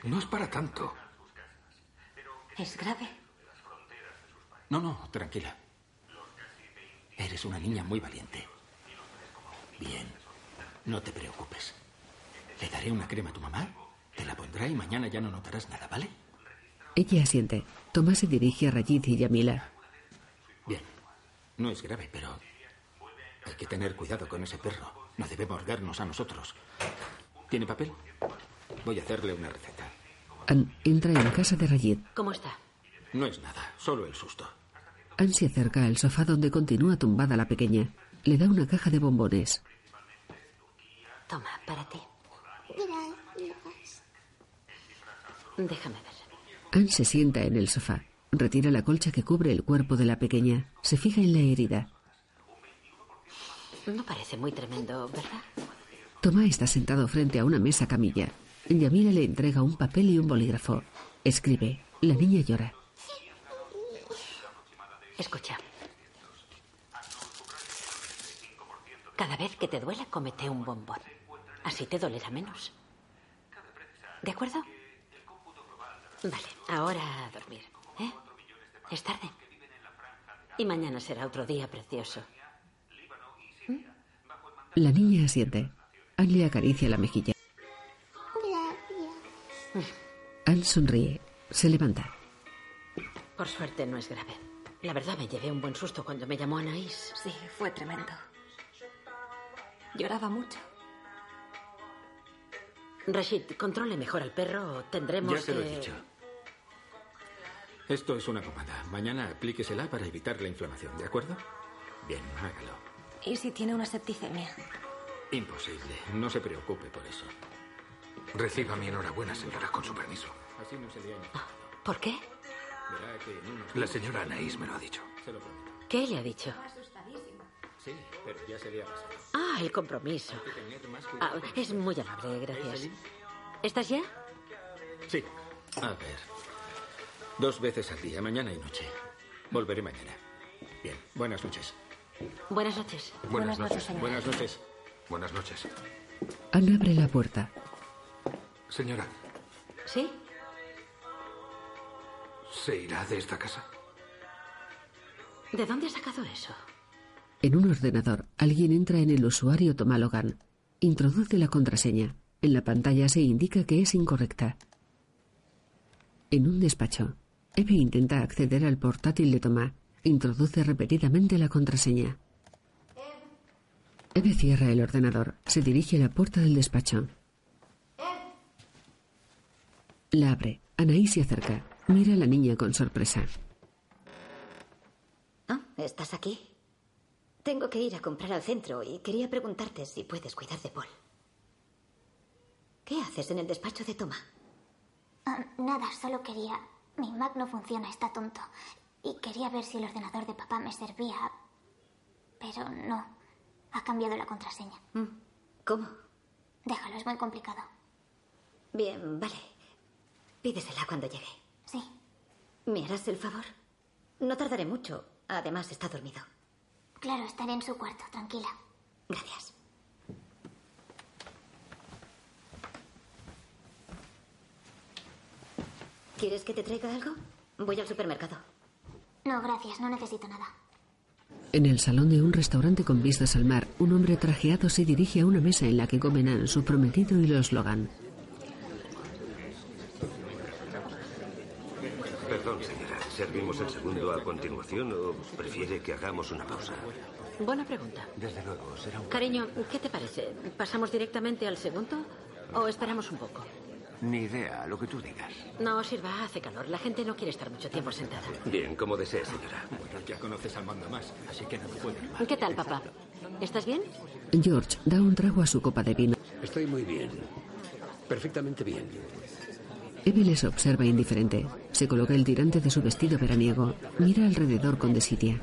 No es para tanto. ¿Es grave? No, no, tranquila. Eres una niña muy valiente. Bien. No te preocupes. Le daré una crema a tu mamá. Te la pondrá y mañana ya no notarás nada, ¿vale? Ella asiente. Tomás se dirige a Rayid y Yamila. Bien. No es grave, pero hay que tener cuidado con ese perro. No debe mordernos a nosotros. ¿Tiene papel? Voy a hacerle una receta. Ann entra en casa de Rayid. ¿Cómo está? No es nada, solo el susto. Ann se acerca al sofá donde continúa tumbada la pequeña. Le da una caja de bombones. Toma, para ti. Gracias. Déjame ver. Ann se sienta en el sofá. Retira la colcha que cubre el cuerpo de la pequeña. Se fija en la herida. No parece muy tremendo, ¿verdad? Tomás está sentado frente a una mesa camilla. Yamila le entrega un papel y un bolígrafo. Escribe. La niña llora. Escucha. Cada vez que te duela, cómete un bombón. Así te dolerá menos. ¿De acuerdo? Vale, ahora a dormir. ¿Eh? Es tarde. Y mañana será otro día precioso. La niña asiente. Ann le acaricia la mejilla. Gracias. Ann sonríe. Se levanta. Por suerte no es grave. La verdad me llevé un buen susto cuando me llamó Anaís. Sí, fue tremendo. Lloraba mucho. Rashid, controle mejor al perro o tendremos Ya se lo he que- dicho. Esto es una pomada. Mañana aplíquesela para evitar la inflamación, ¿de acuerdo? Bien, hágalo. ¿Y si tiene una septicemia? Imposible. No se preocupe por eso. Reciba mi enhorabuena, señora, con su permiso. Así no se le inflamado. ¿Por qué? La señora Anaís me lo ha dicho. Se lo prometo. ¿Qué le ha dicho? Sí, pero ya se le ha pasado. Ah, el compromiso. Ah, es muy amable, gracias. ¿Estás ya? Sí. A ver. Dos veces al día, mañana y noche. Volveré mañana. Bien, buenas noches. Buenas noches. Buenas noches, señora. Buenas noches. Buenas noches. Ann abre la puerta. Señora, ¿Sí? ¿se irá de esta casa? ¿De dónde has sacado eso? En un ordenador, alguien entra en el usuario Toma Logan. Introduce la contraseña. En la pantalla se indica que es incorrecta. En un despacho, Eve intenta acceder al portátil de Tomá. Introduce repetidamente la contraseña. Eve cierra el ordenador. Se dirige a la puerta del despacho. La abre. Anaí se acerca. Mira a la niña con sorpresa. Ah, ¿estás aquí? Tengo que ir a comprar al centro y quería preguntarte si puedes cuidar de Paul. ¿Qué haces en el despacho de Toma? Ah, nada, solo quería... Mi Mac no funciona, está tonto. Y quería ver si el ordenador de papá me servía. Pero no. Ha cambiado la contraseña. Mm, ¿Cómo? Déjalo, es muy complicado. Bien, vale. Pídesela cuando llegue. Sí. ¿Me harás el favor? No tardaré mucho. Además, está dormido. Claro, estaré en su cuarto, tranquila. Gracias. ¿Quieres que te traiga algo? Voy al supermercado. No, gracias, no necesito nada. En el salón de un restaurante con vistas al mar, un hombre trajeado se dirige a una mesa en la que comen su prometido y los Logan. Perdón, señora. ¿Servimos el segundo a continuación o prefiere que hagamos una pausa? Buena pregunta. Desde luego, será un... Cariño, ¿qué te parece? ¿Pasamos directamente al segundo o esperamos un poco? Ni idea, lo que tú digas. No, sirva, hace calor. La gente no quiere estar mucho tiempo sentada. Bien, como desee, señora. Bueno, ya conoces al mando más, así que no me puede ir mal. ¿Qué tal, papá? ¿Estás bien? George da un trago a su copa de vino. Estoy muy bien. Perfectamente bien. Eve les observa indiferente. Se coloca el tirante de su vestido veraniego. Mira alrededor con desidia.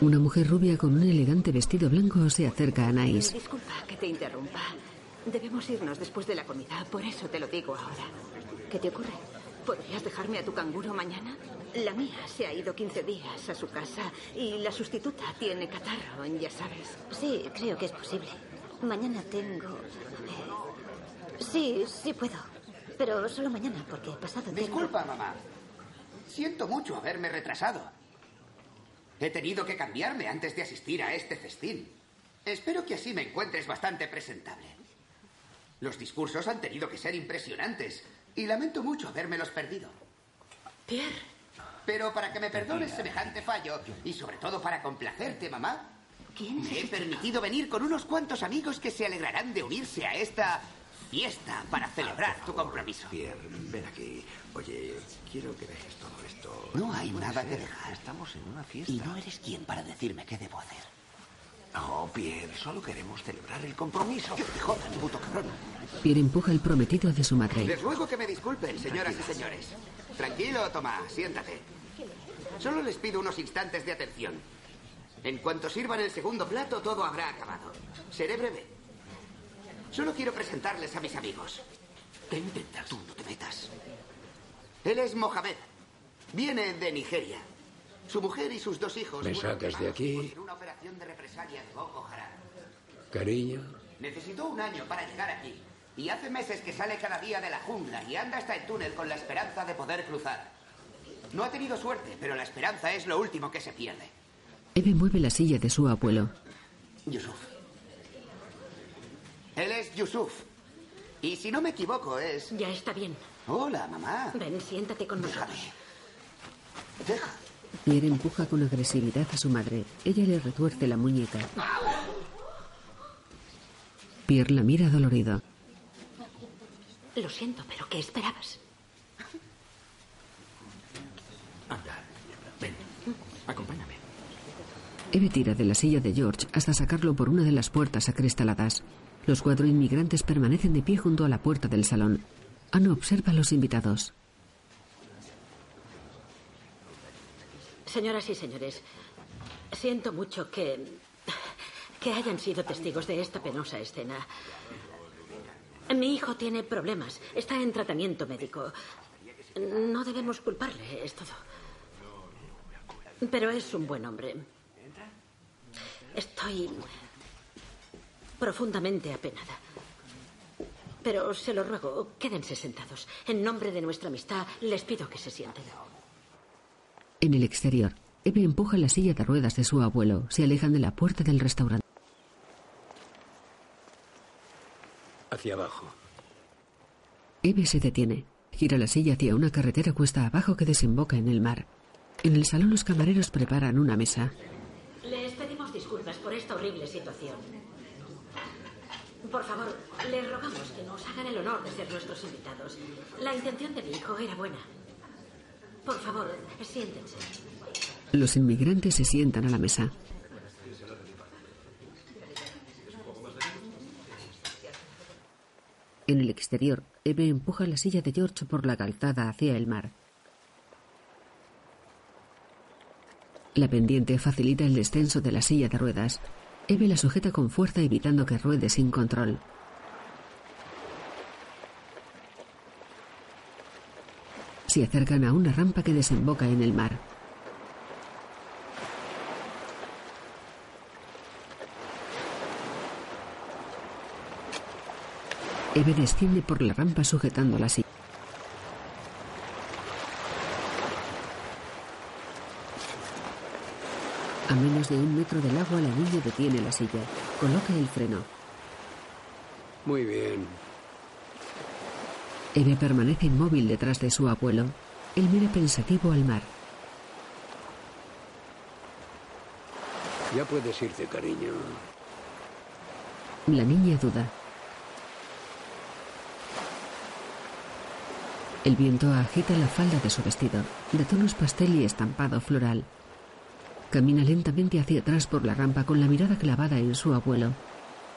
Una mujer rubia con un elegante vestido blanco se acerca a Anaís. Disculpa que te interrumpa. Debemos irnos después de la comida, por eso te lo digo ahora. ¿Qué te ocurre? ¿Podrías dejarme a tu canguro mañana? La mía se ha ido 15 días a su casa y la sustituta tiene catarro, ya sabes. Sí, creo que es posible. Mañana tengo... eh, Sí, sí puedo. Pero solo mañana, porque pasado tengo... Disculpa, mamá. Siento mucho haberme retrasado. He tenido que cambiarme antes de asistir a este festín. Espero que así me encuentres bastante presentable. Los discursos han tenido que ser impresionantes y lamento mucho habérmelos perdido. Pierre. Pero para que me perdones semejante fallo y sobre todo para complacerte, mamá, ¿Quién es me he permitido venir con unos cuantos amigos que se alegrarán de unirse a esta fiesta para celebrar tu compromiso. Pierre, ven aquí. Oye, quiero que dejes todo esto. No hay nada que dejar. Estamos en una fiesta. Y no eres quien para decirme qué debo hacer. No, Pierre, solo queremos celebrar el compromiso. Que te jodan, puto cabrón. Pierre empuja el prometido de su madre. Les ruego que me disculpen, señoras y señores. Tranquilo, Tomás, siéntate. Solo les pido unos instantes de atención. En cuanto sirvan el segundo plato, todo habrá acabado. Seré breve. Solo quiero presentarles a mis amigos. Vente, tú no te metas. Él es Mohamed. Viene de Nigeria. Su mujer y sus dos hijos. ¿Me sacas de aquí? una operación de represalia de Boko Haram. Cariño, Necesitó un año para llegar aquí. Y hace meses que sale cada día de la jungla y anda hasta el túnel con la esperanza de poder cruzar. No ha tenido suerte, pero la esperanza es lo último que se pierde. Eve mueve la silla de su abuelo. Yusuf. Él es Yusuf. Y si no me equivoco, es... Ya está bien. Hola, mamá. Ven, siéntate con nosotros. Deja. Pierre empuja con agresividad a su madre. Ella le retuerce la muñeca. Pierre la mira dolorido. Lo siento, pero ¿qué esperabas? Anda, ven, acompáñame. Eve tira de la silla de George hasta sacarlo por una de las puertas acristaladas. Los cuatro inmigrantes permanecen de pie junto a la puerta del salón. Anne observa a los invitados. Señoras y señores, siento mucho que. que hayan sido testigos de esta penosa escena. Mi hijo tiene problemas. Está en tratamiento médico. No debemos culparle, es todo. Pero es un buen hombre. Estoy profundamente apenada. Pero se lo ruego, quédense sentados. En nombre de nuestra amistad, les pido que se sienten. En el exterior, Eve empuja la silla de ruedas de su abuelo. Se alejan de la puerta del restaurante. hacia abajo. Eve se detiene. Gira la silla hacia una carretera cuesta abajo que desemboca en el mar. En el salón los camareros preparan una mesa. Les pedimos disculpas por esta horrible situación. Por favor, les rogamos que nos hagan el honor de ser nuestros invitados. La intención de mi hijo era buena. Por favor, siéntense. Los inmigrantes se sientan a la mesa. En el exterior, Eve empuja la silla de George por la calzada hacia el mar. La pendiente facilita el descenso de la silla de ruedas. Eve la sujeta con fuerza evitando que ruede sin control. Se acercan a una rampa que desemboca en el mar. Eve desciende por la rampa sujetando la silla. A menos de un metro del agua, la niña detiene la silla. Coloca el freno. Muy bien. Eve permanece inmóvil detrás de su abuelo. Él mira pensativo al mar. Ya puedes irte, cariño. La niña duda. El viento agita la falda de su vestido, de tonos pastel y estampado floral. Camina lentamente hacia atrás por la rampa con la mirada clavada en su abuelo.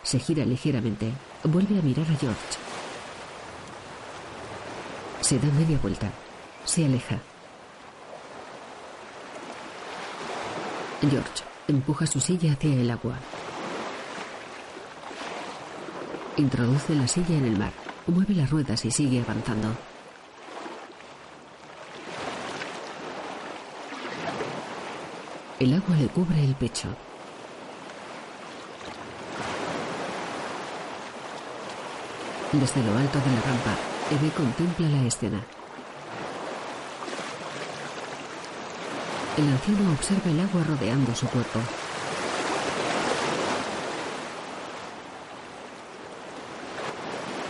Se gira ligeramente. Vuelve a mirar a George. Se da media vuelta. Se aleja. George, Empuja su silla hacia el agua. Introduce la silla en el mar. Mueve las ruedas y sigue avanzando. El agua le cubre el pecho. Desde lo alto de la rampa, Eve contempla la escena. El anciano observa el agua rodeando su cuerpo.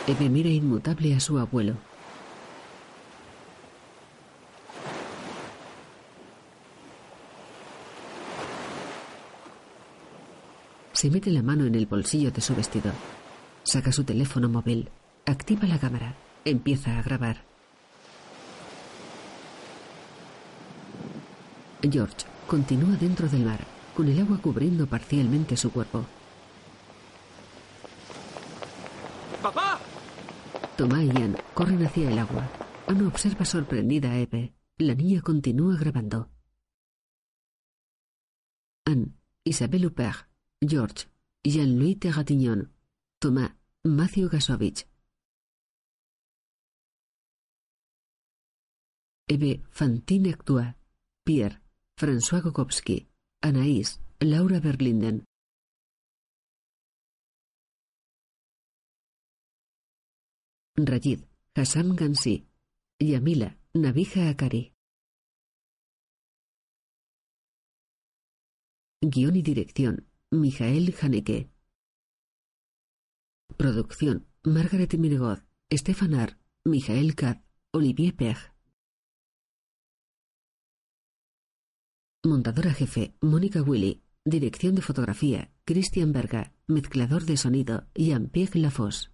Eve mira inmutable a su abuelo. Se mete la mano en el bolsillo de su vestido. Saca su teléfono móvil. Activa la cámara. Empieza a grabar. George continúa dentro del mar, con el agua cubriendo parcialmente su cuerpo. ¡Papá! Tomá y Anne corren hacia el agua. Anne observa sorprendida a Eve. La niña continúa grabando. Anne, Isabelle Huppert, George, Jean-Louis Terratignon, Thomas, Matthew Gasovich. Eve, Fantine Actua, Pierre, François Gokowski, Anaïs, Laura Berlinden. Rayid, Hassam Gansi, Yamila, Nabija Akari. Guión y dirección, Mijael Haneke. Producción, Margaret Mirgoz, Stefan Ar, Mijael Katz, Olivier Pech. Montadora jefe, Mónica Willy. Dirección de fotografía, Christian Berga. Mezclador de sonido, Jean-Pierre Lafosse.